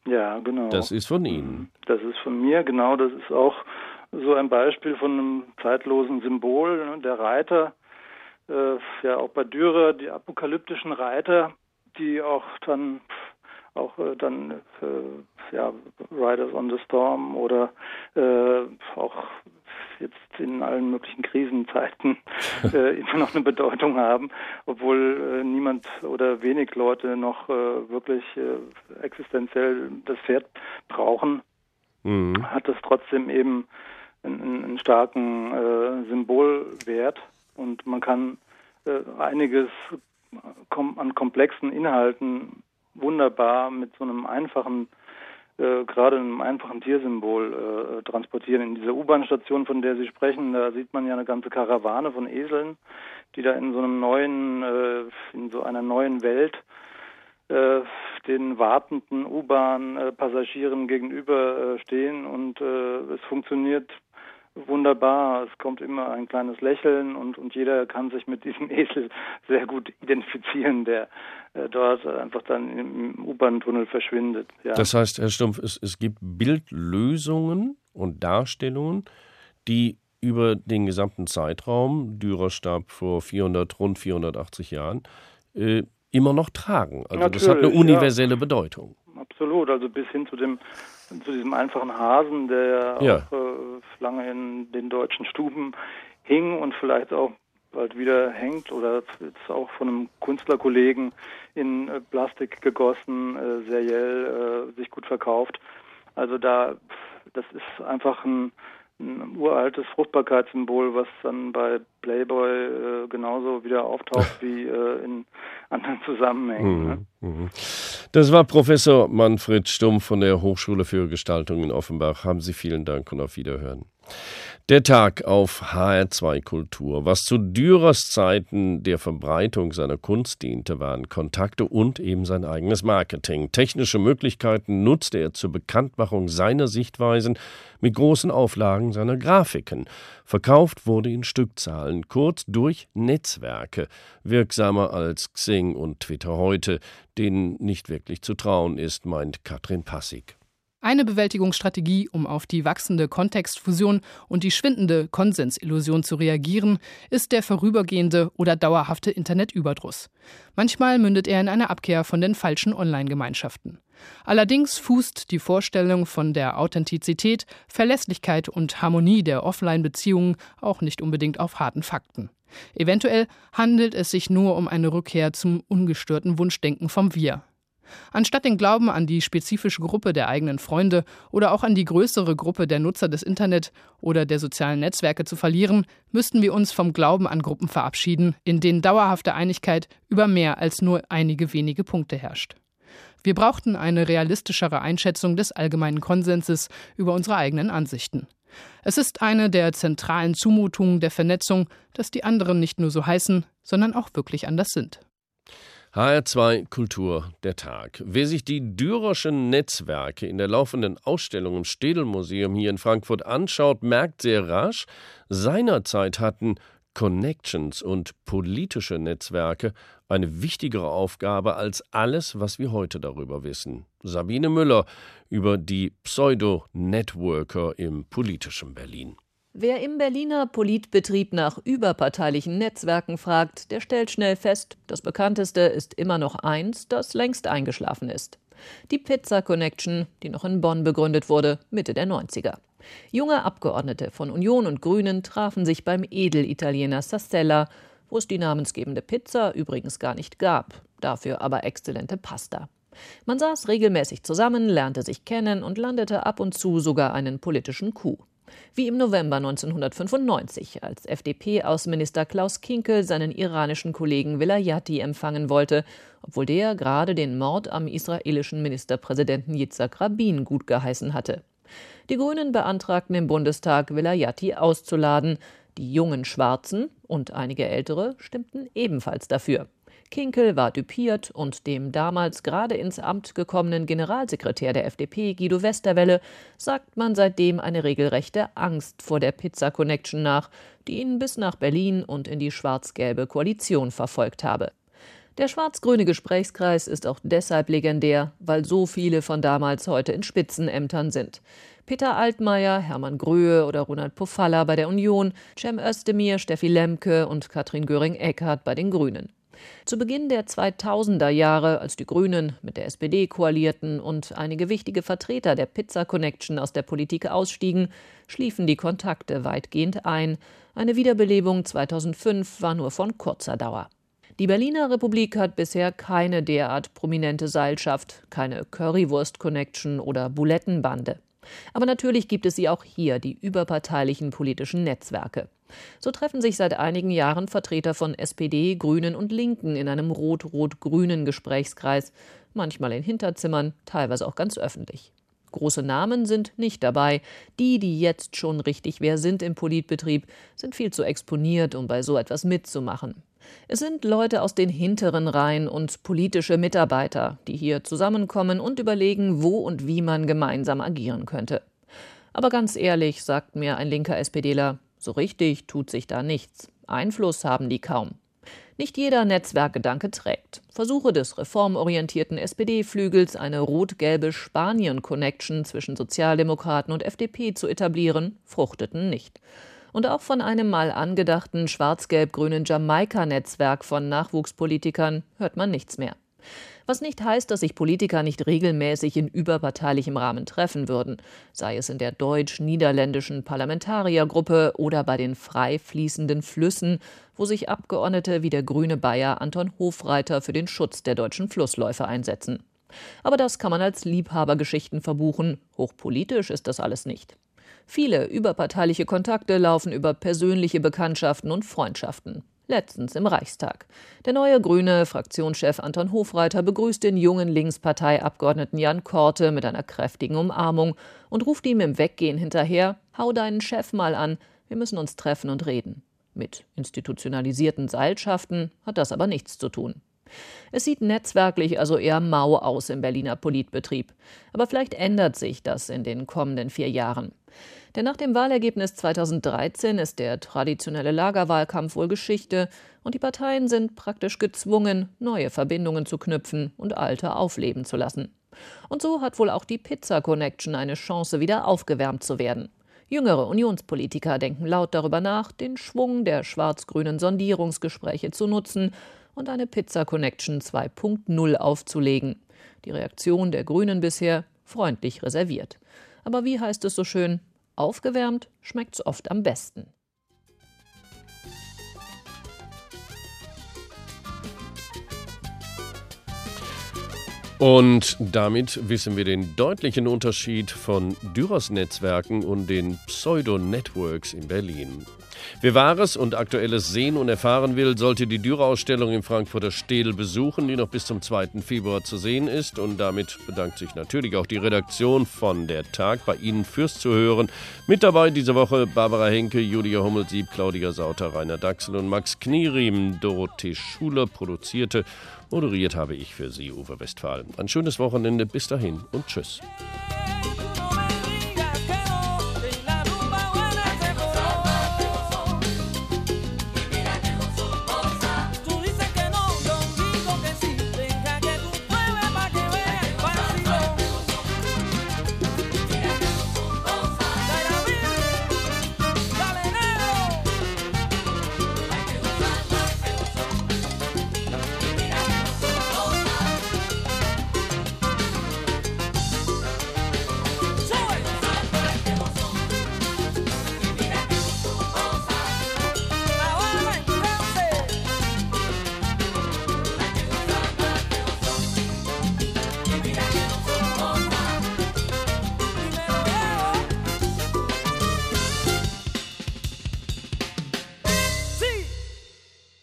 Ja, genau. Das ist von Ihnen. Das ist von mir, genau. Das ist auch so ein Beispiel von einem zeitlosen Symbol. Ne? Der Reiter, äh, ja auch bei Dürer, die apokalyptischen Reiter, die auch dann auch äh, dann äh, ja Riders on the Storm oder äh, auch jetzt in allen möglichen Krisenzeiten äh, immer noch eine Bedeutung haben, obwohl äh, niemand oder wenig Leute noch äh, wirklich existenziell das Pferd brauchen, mhm. hat es trotzdem eben einen, einen starken Symbolwert und man kann einiges kom an komplexen Inhalten wunderbar mit so einem einfachen äh, gerade einem einfachen Tiersymbol äh, transportieren. In dieser U-Bahn-Station, von der Sie sprechen, da sieht man ja eine ganze Karawane von Eseln, die da in so einem neuen, äh, in so einer neuen Welt äh, den wartenden U-Bahn-Passagieren gegenüber äh, stehen und äh, es funktioniert wunderbar. Es kommt immer ein kleines Lächeln und, und jeder kann sich mit diesem Esel sehr gut identifizieren, der äh, dort einfach dann im U-Bahn-Tunnel verschwindet. Ja. Das heißt, Herr Stumpf, es, es gibt Bildlösungen und Darstellungen, die über den gesamten Zeitraum, Dürer starb vor 400, rund 480 Jahren, äh, immer noch tragen. Also Natürlich, das hat eine universelle ja. Bedeutung. Absolut, also bis hin zu dem zu diesem einfachen Hasen, der ja. auch äh, lange in den deutschen Stuben hing und vielleicht auch bald wieder hängt oder jetzt auch von einem Künstlerkollegen in äh, Plastik gegossen, äh, seriell äh, sich gut verkauft. Also da, das ist einfach ein, ein uraltes Fruchtbarkeitssymbol, was dann bei Playboy äh, genauso wieder auftaucht wie äh, in anderen Zusammenhängen. Mhm. Ne? Mhm. Das war Professor Manfred Stumm von der Hochschule für Gestaltung in Offenbach. Haben Sie vielen Dank und auf Wiederhören. Der Tag auf HR2 Kultur. Was zu Dürers Zeiten der Verbreitung seiner Kunst diente, waren Kontakte und eben sein eigenes Marketing. Technische Möglichkeiten nutzte er zur Bekanntmachung seiner Sichtweisen mit großen Auflagen seiner Grafiken. Verkauft wurde in Stückzahlen, kurz durch Netzwerke, wirksamer als Xing und Twitter heute, denen nicht wirklich zu trauen ist, meint Katrin Passig. Eine Bewältigungsstrategie, um auf die wachsende Kontextfusion und die schwindende Konsensillusion zu reagieren, ist der vorübergehende oder dauerhafte Internetüberdruss. Manchmal mündet er in eine Abkehr von den falschen Online-Gemeinschaften. Allerdings fußt die Vorstellung von der Authentizität, Verlässlichkeit und Harmonie der Offline-Beziehungen auch nicht unbedingt auf harten Fakten. Eventuell handelt es sich nur um eine Rückkehr zum ungestörten Wunschdenken vom Wir. Anstatt den Glauben an die spezifische Gruppe der eigenen Freunde oder auch an die größere Gruppe der Nutzer des Internet oder der sozialen Netzwerke zu verlieren, müssten wir uns vom Glauben an Gruppen verabschieden, in denen dauerhafte Einigkeit über mehr als nur einige wenige Punkte herrscht. Wir brauchten eine realistischere Einschätzung des allgemeinen Konsenses über unsere eigenen Ansichten. Es ist eine der zentralen Zumutungen der Vernetzung, dass die anderen nicht nur so heißen, sondern auch wirklich anders sind. HR2 Kultur der Tag. Wer sich die Dürerschen Netzwerke in der laufenden Ausstellung im Städelmuseum hier in Frankfurt anschaut, merkt sehr rasch, seinerzeit hatten Connections und politische Netzwerke eine wichtigere Aufgabe als alles, was wir heute darüber wissen. Sabine Müller über die Pseudo-Networker im politischen Berlin. Wer im Berliner Politbetrieb nach überparteilichen Netzwerken fragt, der stellt schnell fest, das bekannteste ist immer noch eins, das längst eingeschlafen ist. Die Pizza Connection, die noch in Bonn begründet wurde, Mitte der 90er. Junge Abgeordnete von Union und Grünen trafen sich beim Edelitaliener Sastella, wo es die namensgebende Pizza übrigens gar nicht gab, dafür aber exzellente Pasta. Man saß regelmäßig zusammen, lernte sich kennen und landete ab und zu sogar einen politischen Coup. Wie im November 1995, als FDP-Außenminister Klaus Kinkel seinen iranischen Kollegen Velayati empfangen wollte, obwohl der gerade den Mord am israelischen Ministerpräsidenten Yitzhak Rabin gut geheißen hatte. Die Grünen beantragten im Bundestag, Vilayati auszuladen. Die jungen Schwarzen und einige Ältere stimmten ebenfalls dafür. Kinkel war düpiert und dem damals gerade ins Amt gekommenen Generalsekretär der FDP, Guido Westerwelle, sagt man seitdem eine regelrechte Angst vor der Pizza Connection nach, die ihn bis nach Berlin und in die schwarz-gelbe Koalition verfolgt habe. Der schwarz-grüne Gesprächskreis ist auch deshalb legendär, weil so viele von damals heute in Spitzenämtern sind. Peter Altmaier, Hermann Gröhe oder Ronald Pofalla bei der Union, Cem Özdemir, Steffi Lemke und Katrin Göring-Eckardt bei den Grünen. Zu Beginn der 2000er Jahre, als die Grünen mit der SPD koalierten und einige wichtige Vertreter der Pizza Connection aus der Politik ausstiegen, schliefen die Kontakte weitgehend ein. Eine Wiederbelebung 2005 war nur von kurzer Dauer. Die Berliner Republik hat bisher keine derart prominente Seilschaft, keine Currywurst-Connection oder Bulettenbande. Aber natürlich gibt es sie auch hier, die überparteilichen politischen Netzwerke. So treffen sich seit einigen Jahren Vertreter von SPD, Grünen und Linken in einem rot-rot-grünen Gesprächskreis, manchmal in Hinterzimmern, teilweise auch ganz öffentlich. Große Namen sind nicht dabei. Die, die jetzt schon richtig wer sind im Politbetrieb, sind viel zu exponiert, um bei so etwas mitzumachen. Es sind Leute aus den hinteren Reihen und politische Mitarbeiter, die hier zusammenkommen und überlegen, wo und wie man gemeinsam agieren könnte. Aber ganz ehrlich, sagt mir ein linker SPDler, so richtig tut sich da nichts. Einfluss haben die kaum. Nicht jeder Netzwerkgedanke trägt. Versuche des reformorientierten SPD-Flügels, eine rot-gelbe Spanien-Connection zwischen Sozialdemokraten und FDP zu etablieren, fruchteten nicht und auch von einem mal angedachten schwarz-gelb-grünen Jamaika-Netzwerk von Nachwuchspolitikern hört man nichts mehr. Was nicht heißt, dass sich Politiker nicht regelmäßig in überparteilichem Rahmen treffen würden, sei es in der deutsch-niederländischen Parlamentariergruppe oder bei den frei fließenden Flüssen, wo sich Abgeordnete wie der grüne Bayer Anton Hofreiter für den Schutz der deutschen Flussläufe einsetzen. Aber das kann man als Liebhabergeschichten verbuchen. Hochpolitisch ist das alles nicht. Viele überparteiliche Kontakte laufen über persönliche Bekanntschaften und Freundschaften. Letztens im Reichstag. Der neue grüne Fraktionschef Anton Hofreiter begrüßt den jungen Linksparteiabgeordneten Jan Korte mit einer kräftigen Umarmung und ruft ihm im Weggehen hinterher: Hau deinen Chef mal an, wir müssen uns treffen und reden. Mit institutionalisierten Seilschaften hat das aber nichts zu tun. Es sieht netzwerklich also eher mau aus im Berliner Politbetrieb. Aber vielleicht ändert sich das in den kommenden vier Jahren. Denn nach dem Wahlergebnis 2013 ist der traditionelle Lagerwahlkampf wohl Geschichte und die Parteien sind praktisch gezwungen, neue Verbindungen zu knüpfen und alte aufleben zu lassen. Und so hat wohl auch die Pizza Connection eine Chance, wieder aufgewärmt zu werden. Jüngere Unionspolitiker denken laut darüber nach, den Schwung der schwarz-grünen Sondierungsgespräche zu nutzen und eine Pizza Connection 2.0 aufzulegen. Die Reaktion der Grünen bisher freundlich reserviert. Aber wie heißt es so schön, aufgewärmt schmeckt's oft am besten. Und damit wissen wir den deutlichen Unterschied von Düros-Netzwerken und den Pseudo-Networks in Berlin. Wer Wahres und Aktuelles sehen und erfahren will, sollte die Dürer-Ausstellung im Frankfurter Städel besuchen, die noch bis zum 2. Februar zu sehen ist. Und damit bedankt sich natürlich auch die Redaktion von der Tag bei Ihnen fürs Zuhören. Mit dabei diese Woche Barbara Henke, Julia Hummelsieb, Claudia Sauter, Rainer Dachsel und Max Knierim. Dorothee Schuler produzierte. Moderiert habe ich für Sie, Uwe Westphal. Ein schönes Wochenende. Bis dahin und tschüss.